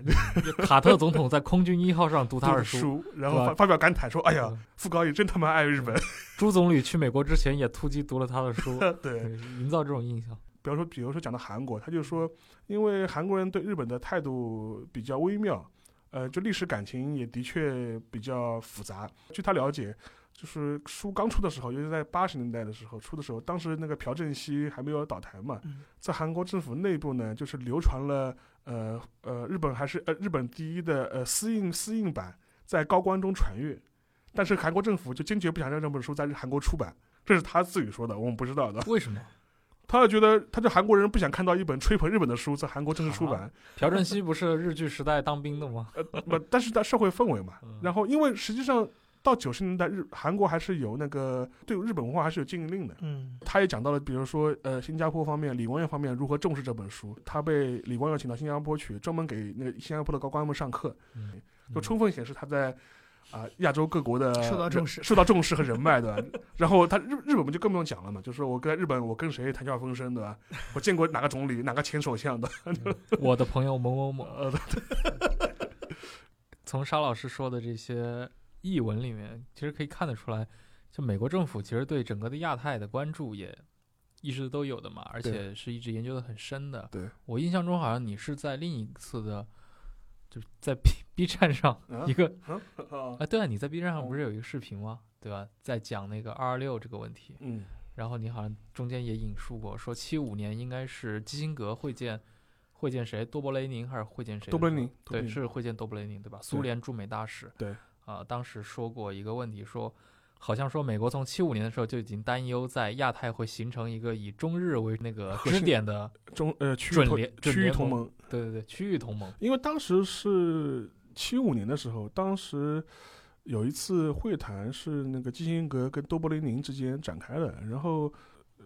Speaker 3: 卡特总统在空军一号上读他的
Speaker 2: 书，然后发发表感慨说：“哎呀，傅高义真他妈爱日本。”
Speaker 3: 朱总理去美国之前也突击读了他的书，
Speaker 2: 对，
Speaker 3: 营造这种印象。
Speaker 2: 比方说，比如说讲到韩国，他就说，因为韩国人对日本的态度比较微妙，呃，就历史感情也的确比较复杂。据他了解。就是书刚出的时候，尤其在八十年代的时候出的时候，当时那个朴正熙还没有倒台嘛，在韩国政府内部呢，就是流传了呃呃日本还是呃日本第一的呃私印私印版在高官中传阅，但是韩国政府就坚决不想让这本书在韩国出版，这是他自己说的，我们不知道的。
Speaker 3: 为什么？
Speaker 2: 他觉得他就韩国人不想看到一本吹捧日本的书在韩国正式出版。
Speaker 3: 朴正熙不是日据时代当兵的吗？
Speaker 2: 呃不，但是在社会氛围嘛，然后因为实际上。到九十年代，日韩国还是有那个对日本文化还是有禁令的。
Speaker 4: 嗯，
Speaker 2: 他也讲到了，比如说呃，新加坡方面，李光耀方面如何重视这本书。他被李光耀请到新加坡去，专门给那个新加坡的高官们上课，就充分显示他在啊亚洲各国的
Speaker 4: 受到重视、
Speaker 2: 受到重视和人脉，对吧？然后他日日本就更不用讲了嘛，就是我跟日本，我跟谁谈笑风生，对吧？我见过哪个总理，哪个前首相的，
Speaker 3: 我的朋友某某某。从沙老师说的这些。译文里面其实可以看得出来，就美国政府其实对整个的亚太的关注也一直都有的嘛，而且是一直研究的很深的。
Speaker 2: 对
Speaker 3: 我印象中，好像你是在另一次的，就是在 B B 站上一个，啊，对啊，你在 B 站上不是有一个视频吗？对吧？在讲那个二二六这个问题。
Speaker 2: 嗯。
Speaker 3: 然后你好像中间也引述过，说七五年应该是基辛格会见会见谁？多勃雷宁还是会见谁？
Speaker 2: 多勃雷宁。
Speaker 3: 对，是会见多勃雷宁，对吧？苏联驻美大使。
Speaker 2: 对。
Speaker 3: 啊，当时说过一个问题，说好像说美国从七五年的时候就已经担忧在亚太会形成一个以中日为那个支点的
Speaker 2: 中呃
Speaker 3: 区域联
Speaker 2: 区域同
Speaker 3: 盟。对对对，区域同盟。
Speaker 2: 因为当时是七五年的时候，当时有一次会谈是那个基辛格跟多伯雷宁之间展开的，然后。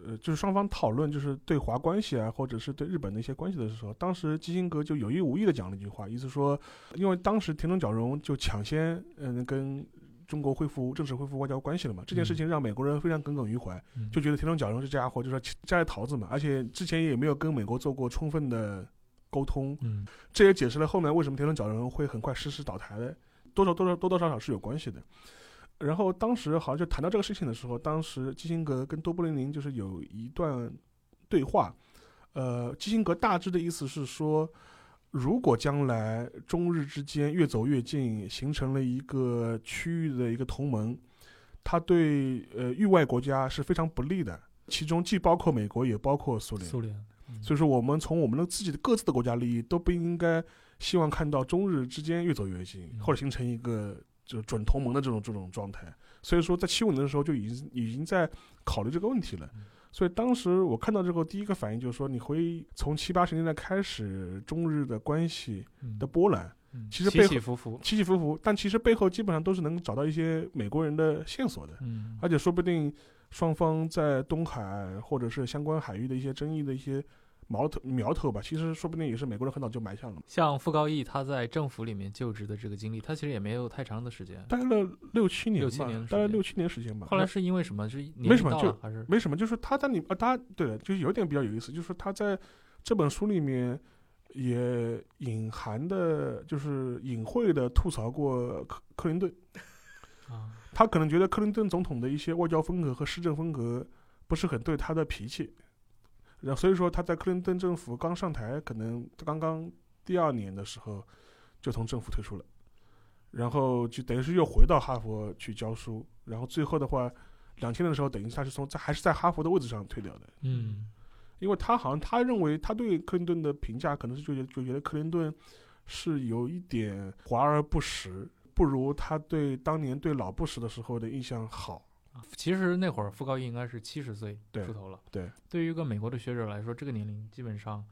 Speaker 2: 呃，就是双方讨论就是对华关系啊，或者是对日本的一些关系的时候，当时基辛格就有意无意的讲了一句话，意思说，因为当时田中角荣就抢先嗯跟中国恢复正式恢复外交关系了嘛，这件事情让美国人非常耿耿于怀，就觉得田中角荣这家伙就是摘了桃子嘛，而且之前也没有跟美国做过充分的沟通，
Speaker 3: 嗯，
Speaker 2: 这也解释了后面为什么田中角荣会很快失势倒台的，多少多少多多少少是有关系的。然后当时好像就谈到这个事情的时候，当时基辛格跟多布林宁就是有一段对话，呃，基辛格大致的意思是说，如果将来中日之间越走越近，形成了一个区域的一个同盟，他对呃域外国家是非常不利的，其中既包括美国，也包括苏联。
Speaker 3: 苏联。
Speaker 2: 所以说，我们从我们的自己的各自的国家利益，都不应该希望看到中日之间越走越近，或者形成一个。就是准同盟的这种这种状态，所以说在七五年的时候就已经已经在考虑这个问题了。所以当时我看到之后，第一个反应就是说，你会从七八十年代开始，中日的关系
Speaker 3: 嗯
Speaker 2: 的波澜
Speaker 3: 嗯
Speaker 2: 其实背后
Speaker 3: 起伏伏，
Speaker 2: 起起伏伏，但其实背后基本上都是能找到一些美国人的线索的，
Speaker 3: 嗯
Speaker 2: 而且说不定双方在东海或者是相关海域的一些争议的一些苗头苗头吧，其实说不定也是美国人很早就埋下了嘛。
Speaker 3: 像傅高义他在政府里面就职的这个经历，他其实也没有太长的时间。
Speaker 2: 待了六七年吧，
Speaker 3: 六七年的时间
Speaker 2: 大概六七年时间吧。
Speaker 3: 后来是因为什么？是年
Speaker 2: 没什么就
Speaker 3: 还是
Speaker 2: 没什么，就是他在里啊，他对的，就是有点比较有意思，就是他在这本书里面也隐含的，就是隐晦的吐槽过克克林顿。
Speaker 3: 啊？
Speaker 2: 他可能觉得克林顿总统的一些外交风格和施政风格不是很对他的脾气，然后所以说他在克林顿政府刚上台，可能刚刚第二年的时候就从政府退出了，然后就等于是又回到哈佛去教书，然后最后的话，两千年的时候，等于他是从在还是在哈佛的位置上退掉的，
Speaker 3: 嗯
Speaker 2: 因为他好像他认为他对克林顿的评价可能是就觉得就觉得克林顿是有一点华而不实，不如他对当年对老布什的时候的印象好。
Speaker 3: 其实那会儿傅高义应该是七十岁出头了。
Speaker 2: 对，
Speaker 3: 对于一个美国的学者来说，这个年龄基本上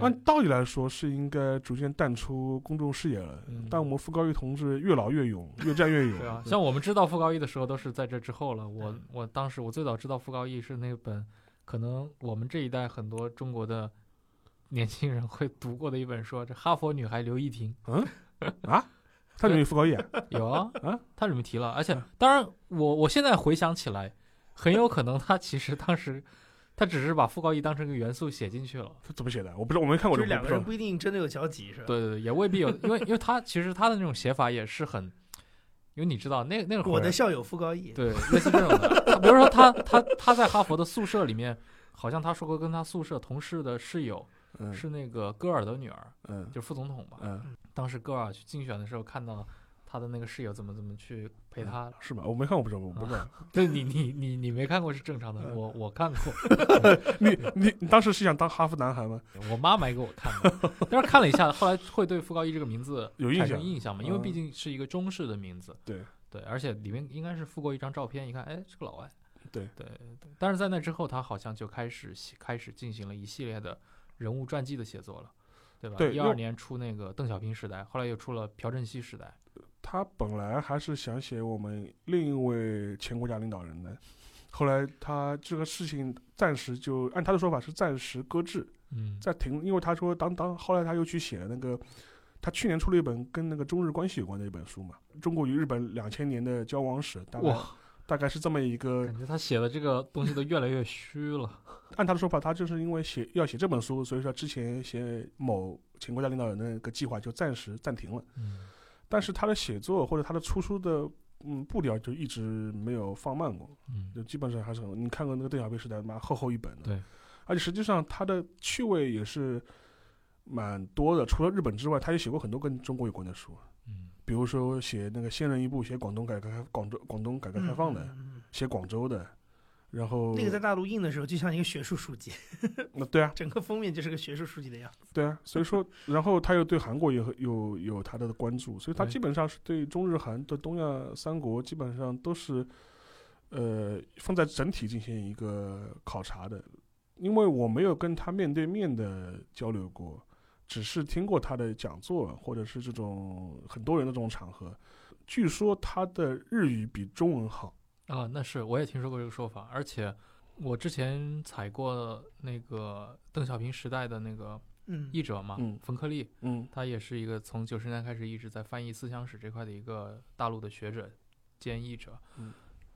Speaker 2: 按道理来说是应该逐渐淡出公众视野了，
Speaker 3: 嗯
Speaker 2: 但我们傅高义同志越老越勇，越战越勇。
Speaker 3: 对啊，像我们知道傅高义的时候，都是在这之后了。我我当时我最早知道傅高义是那本，可能我们这一代很多中国的年轻人会读过的一本书，这哈佛女孩刘亦婷嗯
Speaker 2: 啊，他里面有傅高义啊，
Speaker 3: 有啊
Speaker 2: 啊，
Speaker 3: 他里面提了，而且当然我我现在回想起来，很有可能他其实当时 他只是把副高义当成一个元素写进去了。
Speaker 2: 他怎么写的？我不知道，我没看过这个，
Speaker 4: 就是两个人
Speaker 2: 不
Speaker 4: 一定真的有交集，是吧？
Speaker 3: 对对对，也未必有，因为因为他其实他的那种写法也是很，因为你知道那那会儿
Speaker 4: 我的校友副高义，
Speaker 3: 对，类似这种的。比如说他他他在哈佛的宿舍里面，好像他说过跟他宿舍同事的室友
Speaker 2: 嗯
Speaker 3: 是那个戈尔的女儿，
Speaker 2: 嗯
Speaker 3: 就是副总统吧。
Speaker 2: 嗯，
Speaker 3: 当时戈尔去竞选的时候，看到他的那个室友怎么怎么去陪他。
Speaker 2: 是吗？我没看过，不知道，我不知道。
Speaker 3: 对你你你你没看过是正常的，
Speaker 2: 嗯
Speaker 3: 我我看过，
Speaker 2: 你你你当时是想当哈佛男孩吗？
Speaker 3: 我妈买给我看的。但是看了一下，后来会对傅高义这个名字
Speaker 2: 有印象
Speaker 3: 印象嘛？因为
Speaker 2: 嗯
Speaker 3: 毕竟是一个中式的名字。
Speaker 2: 对
Speaker 3: 对，而且里面应该是附过一张照片，一看，哎，是个老外。
Speaker 2: 对
Speaker 3: 对对，但是在那之后，他好像就开始写开始进行了一系列的人物传记的写作了，对吧？一
Speaker 2: 对因为
Speaker 3: 二年出那个邓小平时代，后来又出了朴正熙时代。
Speaker 2: 他本来还是想写我们另一位前国家领导人的，后来他这个事情暂时就按他的说法是暂时搁置，
Speaker 3: 嗯，
Speaker 2: 在停，因为他说当当后来他又去写了那个，他去年出了一本跟那个中日关系有关的一本书嘛，《中国与日本两千年的交往史》，大概
Speaker 3: 哇，
Speaker 2: 大概是这么一个
Speaker 3: 感觉他写的这个东西都越来越虚了。
Speaker 2: 按他的说法，他就是因为写要写这本书，所以说之前写某前国家领导人的那个计划就暂时暂停了。
Speaker 3: 嗯
Speaker 2: 但是他的写作或者他的出书的嗯步调就一直没有放慢过，
Speaker 3: 嗯
Speaker 2: 就基本上还是很你看过那个邓小平时代，妈厚厚一本的。
Speaker 3: 对，
Speaker 2: 而且实际上他的趣味也是蛮多的，除了日本之外，他也写过很多跟中国有关的书，
Speaker 3: 嗯
Speaker 2: 比如说写那个先人一步写广东改革开广州广东改革开放的，写广州的，然后
Speaker 4: 那个在大陆印的时候，就像一个学术书籍，
Speaker 2: 那对啊，
Speaker 4: 整个封面就是个学术书籍的样子。
Speaker 2: 对啊，所以说，然后他又对韩国也有有有他的关注，所以他基本上是对中日韩的东亚三国基本上都是，呃，放在整体进行一个考察的。因为我没有跟他面对面的交流过，只是听过他的讲座，或者是这种很多人的这种场合。据说他的日语比中文好，
Speaker 3: 啊，那是我也听说过这个说法，而且我之前采过那个邓小平时代的那个
Speaker 4: 嗯，
Speaker 3: 译者嘛，
Speaker 2: 嗯
Speaker 3: 冯克利，
Speaker 2: 嗯
Speaker 3: 他也是一个从九十年代开始一直在翻译思想史这块的一个大陆的学者兼译者。
Speaker 2: 嗯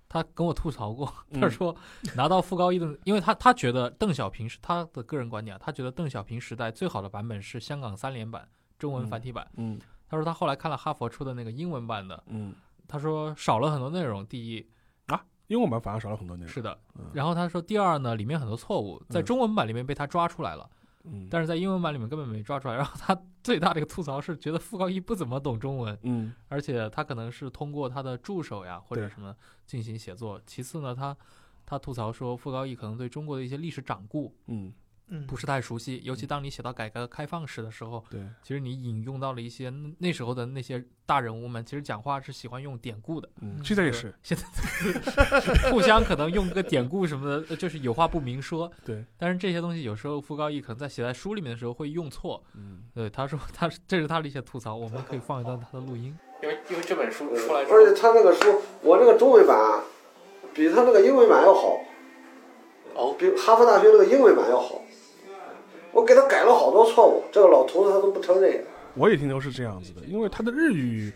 Speaker 3: 他跟我吐槽过，
Speaker 2: 嗯
Speaker 3: 他说拿到副高一的，因为他他觉得邓小平是他的个人观点啊，他觉得邓小平时代最好的版本是香港三联版中文繁体版。
Speaker 2: 嗯
Speaker 3: 他说他后来看了哈佛出的那个英文版的，
Speaker 2: 嗯
Speaker 3: 他说少了很多内容。第一
Speaker 2: 啊，英文版反而少了很多内容。
Speaker 3: 是的，
Speaker 2: 嗯
Speaker 3: 然后他说第二呢，里面很多错误在
Speaker 2: 嗯
Speaker 3: 中文版里面被他抓出来了。
Speaker 2: 嗯，
Speaker 3: 但是在英文版里面根本没抓出来。然后他 最大的一个吐槽是觉得傅高义不怎么懂中文，
Speaker 2: 嗯
Speaker 3: 而且他可能是通过他的助手呀或者什么进行写作。其次呢，他他吐槽说傅高义可能对中国的一些历史掌故
Speaker 2: 嗯
Speaker 4: 嗯，
Speaker 3: 不是太熟悉，尤其当你写到改革开放史的时候，
Speaker 2: 对，
Speaker 3: 其实你引用到了一些那那时候的那些大人物们，其实讲话是喜欢用典故的，
Speaker 2: 现在也是，现在
Speaker 3: 互相可能用个典故什么的，呃就是有话不明说。
Speaker 2: 对，
Speaker 3: 但是这些东西有时候傅高义可能在写在书里面的时候会用错。
Speaker 2: 嗯，
Speaker 3: 对，他说他这是他的一些吐槽，我们可以放一段他的录音。因为因为这本书出来
Speaker 5: 而且他那个书，我这个中文版比他那个英文版要好，
Speaker 3: 哦，
Speaker 5: 比哈佛大学那个英文版要好。我给他改了好多错误，这个老头子他都不承认。
Speaker 2: 我也听说是这样子的，因为他的日语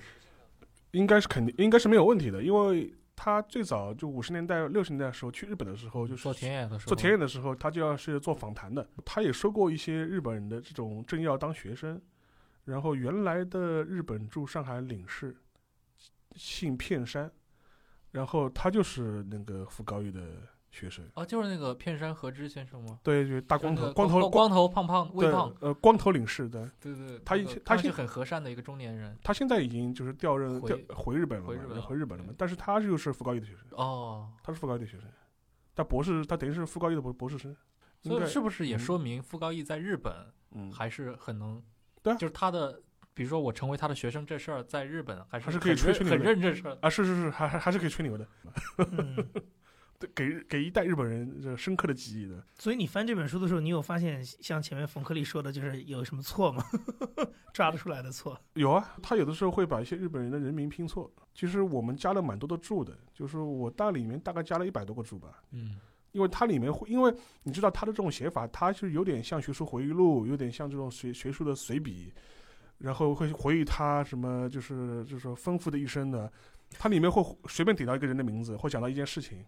Speaker 2: 应该是肯定应该是没有问题的，因为他最早就五十年代六十年代的时候去日本的时候，就是
Speaker 3: 做田野的时候，
Speaker 2: 做田野的时候，他就要是做访谈的，他也说过一些日本人的这种政要当学生，然后原来的日本驻上海领事姓片山，然后他就是那个傅高义的学生，
Speaker 3: 哦，就是那个片山和之先生吗？
Speaker 2: 对，就大光头，光头
Speaker 3: 光头胖胖微胖，
Speaker 2: 呃，光头领事的，
Speaker 3: 对对，
Speaker 2: 他以前他现
Speaker 3: 看上去很和善的一个中年人。
Speaker 2: 他现在已经就是调任
Speaker 3: 回
Speaker 2: 调回日本了嘛，
Speaker 3: 回日本了
Speaker 2: 回日本了嘛，但是他就是傅高义的学生，
Speaker 3: 哦，
Speaker 2: 他是傅高义的学生，他博士，他等于是傅高义的博博士生，
Speaker 3: 所以是不是也
Speaker 2: 嗯
Speaker 3: 说明傅高义在日本
Speaker 2: 嗯，
Speaker 3: 还是很能？
Speaker 2: 对啊
Speaker 3: 就是他的，比如说我成为他的学生这事儿，在日本还是
Speaker 2: 还是可以吹吹牛的
Speaker 3: 认这事儿。
Speaker 2: 啊，是是是，还还还是可以吹牛的，
Speaker 4: 嗯，
Speaker 2: 对，给给一代日本人这深刻的记忆的。
Speaker 4: 所以你翻这本书的时候，你有发现像前面冯克利说的，就是有什么错吗？抓得出来的错？
Speaker 2: 有啊，他有的时候会把一些日本人的人名拼错。其实我们加了蛮多的注的，就是我大里面大概加了一百多个注吧，
Speaker 3: 嗯，
Speaker 2: 因为它里面会，因为你知道他的这种写法，它是有点像学术回忆录，有点像这种学学术的随笔，然后会回忆他什么就是就是说丰富的一生的，它里面会随便提到一个人的名字，或讲到一件事情。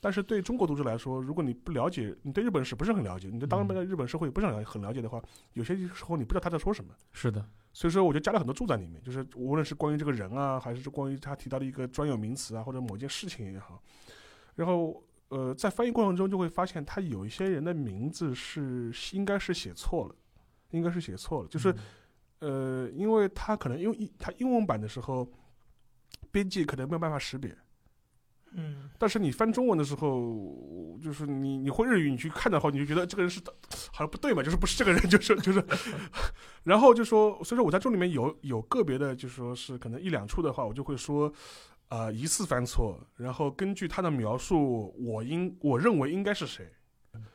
Speaker 2: 但是对中国读者来说，如果你不了解，你对日本史不是很了解，你对当
Speaker 3: 嗯。
Speaker 2: 代日本社会也不是很了很了解的话，有些时候你不知道他在说什么。
Speaker 3: 是的，
Speaker 2: 所以说，我就加了很多注在里面，就是无论是关于这个人啊，还是关于他提到的一个专有名词啊，或者某件事情也好，然后呃，在翻译过程中就会发现，他有一些人的名字是应该是写错了，应该是写错了，就是、呃，因为他可能因为他英文版的时候，编辑可能没有办法识别，
Speaker 4: 嗯，
Speaker 2: 但是你翻中文的时候，就是你你会日语，你去看的话，你就觉得这个人是好像不对嘛，就是不是这个人，就是 就是，然后就说，所以说我在这里面有有个别的，就说是可能一两处的话，我就会说，呃，疑似犯错，然后根据他的描述，我应我认为应该是谁。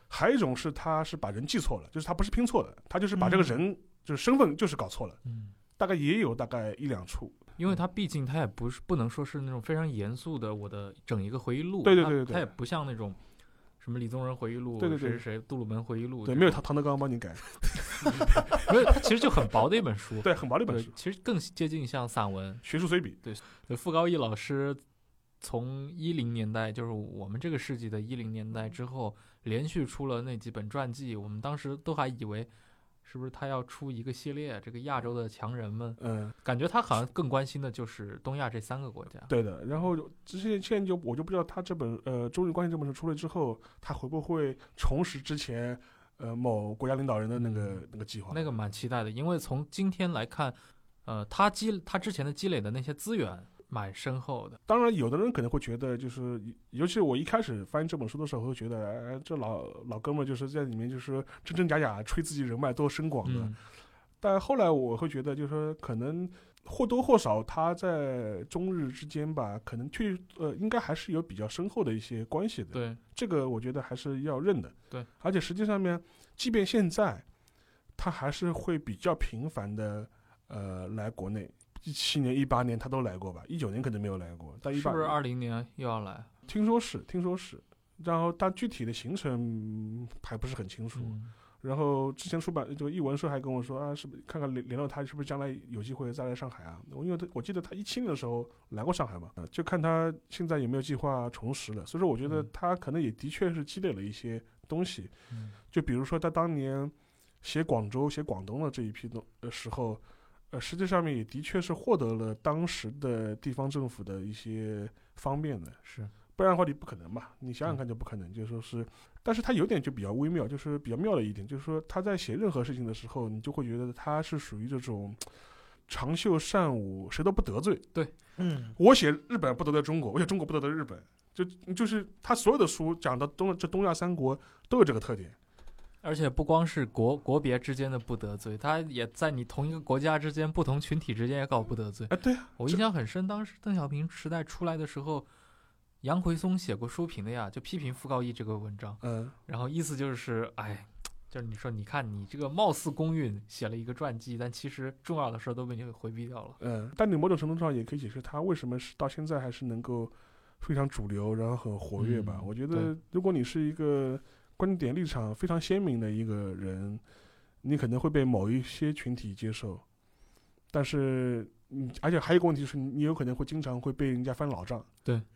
Speaker 2: 还有一种是他是把人记错了，就是他不是拼错的，他就是把这个
Speaker 4: 嗯
Speaker 2: 人、就是身份就是搞错了，
Speaker 3: 嗯，
Speaker 2: 大概也有大概一两处。
Speaker 3: 因为他毕竟他也不是不能说是那种非常严肃的我的整一个回忆录，
Speaker 2: 对对对对对
Speaker 3: 他也不像那种什么李宗仁回忆录，
Speaker 2: 对对对
Speaker 3: 谁谁谁杜鲁门回忆录，
Speaker 2: 对，没有他唐德刚帮你改，
Speaker 3: 没有，它其实就很薄的一本书，
Speaker 2: 对，很薄的一本书，，
Speaker 3: 其实更接近像散文。
Speaker 2: 学术随笔。
Speaker 3: 对，傅高义老师从一零年代，就是我们这个世纪的一零年代之后，连续出了那几本传记，我们当时都还以为是不是他要出一个系列，这个亚洲的强人们，
Speaker 2: 嗯，
Speaker 3: 感觉他好像更关心的就是东亚这三个国家。
Speaker 2: 对的，然后之前现在就我就不知道他这本呃《中日关系》这本书出来之后，他会不会重拾之前呃某国家领导人的那个那个计划？
Speaker 3: 那个蛮期待的，因为从今天来看，呃，他积他之前的积累的那些资源蛮深厚的。
Speaker 2: 当然，有的人可能会觉得，就是尤其我一开始翻译这本书的时候，会觉得，哎，这老老哥们儿就是在里面就是真真假假吹自己人脉多深广的。
Speaker 3: 嗯，
Speaker 2: 但后来我会觉得，就是说可能或多或少他在中日之间吧，可能去呃应该还是有比较深厚的一些关系的。
Speaker 3: 对，
Speaker 2: 这个我觉得还是要认的。
Speaker 3: 对，
Speaker 2: 而且实际上面，即便现在，他还是会比较频繁的呃来国内。一七年、一八年他都来过吧，一九年可能没有来过，但一八
Speaker 3: 是不是二零年又要来？
Speaker 2: 听说是，听说是。然后但具体的行程嗯还不是很清楚。
Speaker 3: 嗯，
Speaker 2: 然后之前出版这个译文社还跟我说啊，是不是看看联联络他是不是将来有机会再来上海啊？我因为他我记得他一七年的时候来过上海嘛，啊就看他现在有没有计划重拾了。所以说我觉得
Speaker 3: 嗯
Speaker 2: 他可能也的确是积累了一些东西，
Speaker 3: 嗯
Speaker 2: 就比如说他当年写广州、写广东的这一批东的时候，呃，实际上面也的确是获得了当时的地方政府的一些方便的。
Speaker 3: 是，
Speaker 2: 不然的话你不可能嘛，你想想看就不可能，就说是，但是他有点就比较微妙，就是比较妙的一点，就是说他在写任何事情的时候，你就会觉得他是属于这种长袖善舞，谁都不得罪。
Speaker 4: 对嗯，
Speaker 2: 我写日本不得罪中国，我写中国不得罪日本，就就是他所有的书讲的东这东亚三国都有这个特点。
Speaker 3: 而且不光是国国别之间的不得罪，他也在你同一个国家之间、不同群体之间也搞不得罪。
Speaker 2: 哎，对啊，
Speaker 3: 我印象很深，当时邓小平时代出来的时候，杨奎松写过书评的呀，就批评傅高义这个文章，
Speaker 2: 嗯，
Speaker 3: 然后意思就是，哎，就是你说，你看你这个貌似公允写了一个传记，但其实重要的事儿都被你给回避掉了。
Speaker 2: 嗯，但你某种程度上也可以解释他为什么是到现在还是能够非常主流，然后很活跃吧。
Speaker 3: 嗯
Speaker 2: 我觉得，如果你是一个观点立场非常鲜明的一个人，你可能会被某一些群体接受，但是，嗯，而且还有一个问题是，你有可能会经常会被人家翻老账、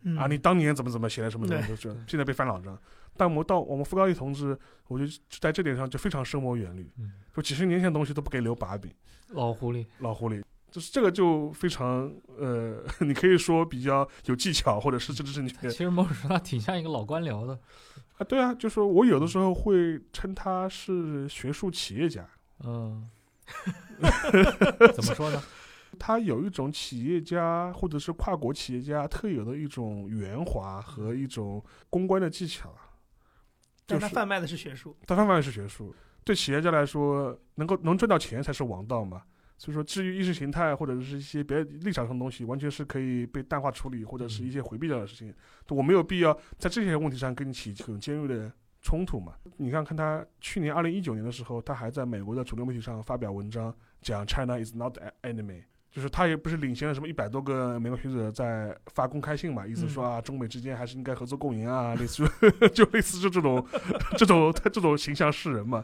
Speaker 4: 嗯。
Speaker 2: 啊，你当年怎么怎么写的什么什么，
Speaker 4: 对。
Speaker 2: 就是现在被翻老账。但我们到我们傅高义同志，我觉得在这点上就非常深谋远虑，
Speaker 3: 嗯，
Speaker 2: 说几十年前的东西都不给留把柄。
Speaker 3: 老狐狸，
Speaker 2: 老狐狸，就是这个就非常呃，你可以说比较有技巧，或者是政治正确
Speaker 3: 其实某种程度上挺像一个老官僚的。
Speaker 2: 啊。对啊，就是我有的时候会称他是学术企业家，
Speaker 3: 嗯，怎么说呢？
Speaker 2: 他有一种企业家或者是跨国企业家特有的一种圆滑和一种公关的技巧。就是
Speaker 4: 但他贩卖的是学术，
Speaker 2: 他贩卖的是学术，对企业家来说，能够能赚到钱才是王道嘛。所以说，至于意识形态或者是一些别的立场上的东西，完全是可以被淡化处理，或者是一些回避掉的事情。我没有必要在这些问题上跟你起很尖锐的冲突嘛。你看看他去年二零一九年的时候，他还在美国的主流媒体上发表文章，讲 China is not an enemy。就是他也不是领先了什么一百多个美国学者在发公开信嘛，意思说啊，中美之间还是应该合作共赢啊，类似于 就类似就这种 这种他这种形象示人嘛，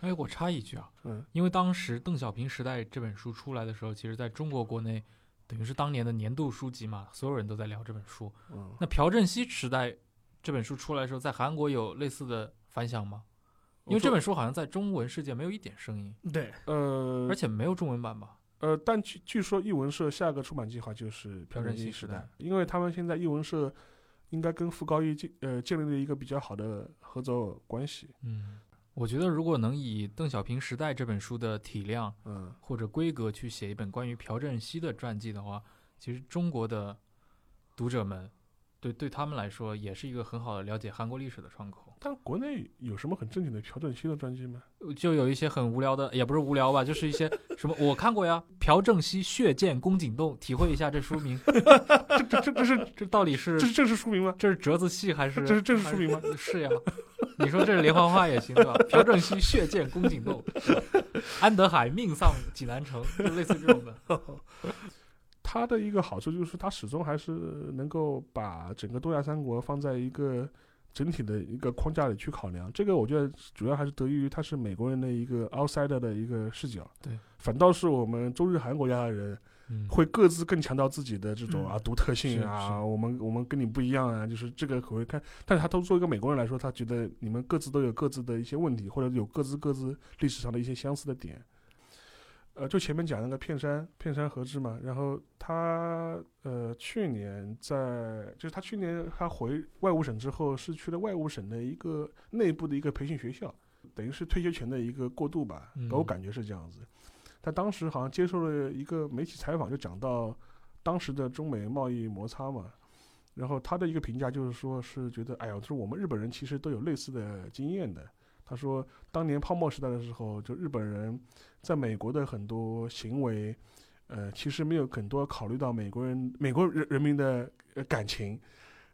Speaker 3: 哎，我插一句啊，
Speaker 2: 嗯
Speaker 3: 因为当时《邓小平时代》这本书出来的时候，其实在中国国内等于是当年的年度书籍嘛，所有人都在聊这本书。
Speaker 2: 嗯，
Speaker 3: 那朴正熙时代这本书出来的时候，在韩国有类似的反响吗？因为这本书好像在中文世界没有一点声音，
Speaker 4: 对，
Speaker 2: 呃，
Speaker 3: 而且没有中文版吧？
Speaker 2: 呃，但据据说译文社下个出版计划就是朴正熙时代，因为他们现在译文社应该跟傅高义建呃建立了一个比较好的合作关系，
Speaker 3: 嗯，我觉得如果能以《邓小平时代》这本书的体量
Speaker 2: 嗯，
Speaker 3: 或者规格去写一本关于朴正熙的传记的话，其实中国的读者们对对他们来说也是一个很好的了解韩国历史的窗口。
Speaker 2: 但国内有什么很正经的朴正熙的传记吗？
Speaker 3: 就有一些很无聊的，也不是无聊吧，就是一些 什么我看过呀，朴正熙血溅宫颈洞，体会一下这书名，
Speaker 2: 这这这这是
Speaker 3: 这到底是
Speaker 2: 这是正式书名吗？
Speaker 3: 这是折子戏还是
Speaker 2: 这是正式书名吗？
Speaker 3: 是呀，你说这是连环画也行对吧？朴正熙血溅宫颈洞，安德海命丧济南城，就类似这种的。
Speaker 2: 它的一个好处就是它始终还是能够把整个东亚三国放在一个整体的一个框架里去考量。这个我觉得主要还是得益于它是美国人的一个 outsider 的一个视角。
Speaker 3: 对，
Speaker 2: 反倒是我们中日韩国家的人
Speaker 3: 嗯，
Speaker 2: 会各自更强调自己的这种
Speaker 4: 嗯
Speaker 2: 啊独特性啊，我们我们跟你不一样啊，就是这个口味看。但是他都作为一个美国人来说，他觉得你们各自都有各自的一些问题，或者有各自各自历史上的一些相似的点。呃，就前面讲那个片山片山和志嘛，然后他呃去年在就是他去年他回外务省之后，是去了外务省的一个内部的一个培训学校，等于是退休前的一个过渡吧，给我
Speaker 3: 嗯
Speaker 2: 感觉是这样子。他当时好像接受了一个媒体采访，就讲到当时的中美贸易摩擦嘛，然后他的一个评价就是说是觉得，哎呀，就是我们日本人其实都有类似的经验的。他说，当年泡沫时代的时候，就日本人在美国的很多行为，呃，其实没有很多考虑到美国人美国人人民的呃感情，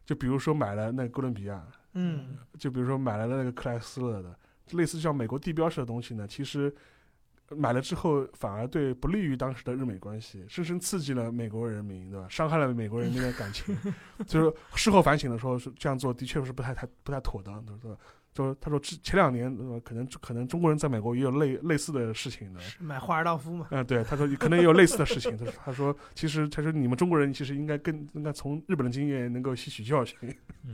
Speaker 2: 就比如说买了那个哥伦比亚，
Speaker 4: 嗯，
Speaker 2: 就比如说买了那个克莱斯勒的，类似像美国地标式的东西呢，其实买了之后反而对不利于当时的日美关系，深深刺激了美国人民，对吧？伤害了美国人民的感情。就是事后反省的时候，是这样做的确是不太太不太妥当的，对吧？就是他说之前两年，呃可能可能中国人在美国也有类类似的事情的。
Speaker 4: 是买华尔道夫嘛？
Speaker 2: 嗯、对，他说可能也有类似的事情。他说，他说，其实他说你们中国人其实应该更应该从日本的经验能够吸取教训。
Speaker 3: 嗯，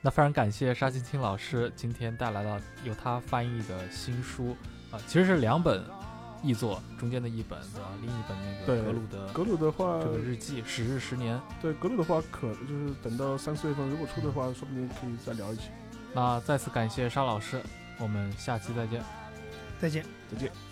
Speaker 3: 那非常感谢沙青青老师今天带来了由他翻译的新书啊、其实是两本译作，中间的一本对吧？另一本那
Speaker 2: 对
Speaker 3: 个格鲁的
Speaker 2: 格鲁的话，
Speaker 3: 这个日记《十日十年》。
Speaker 2: 对格鲁的话，可就是等到三四月份如果出的话，说不定可以再聊一起。
Speaker 3: 那再次感谢沙老师，我们下期再见。
Speaker 4: 再见。
Speaker 2: 再见。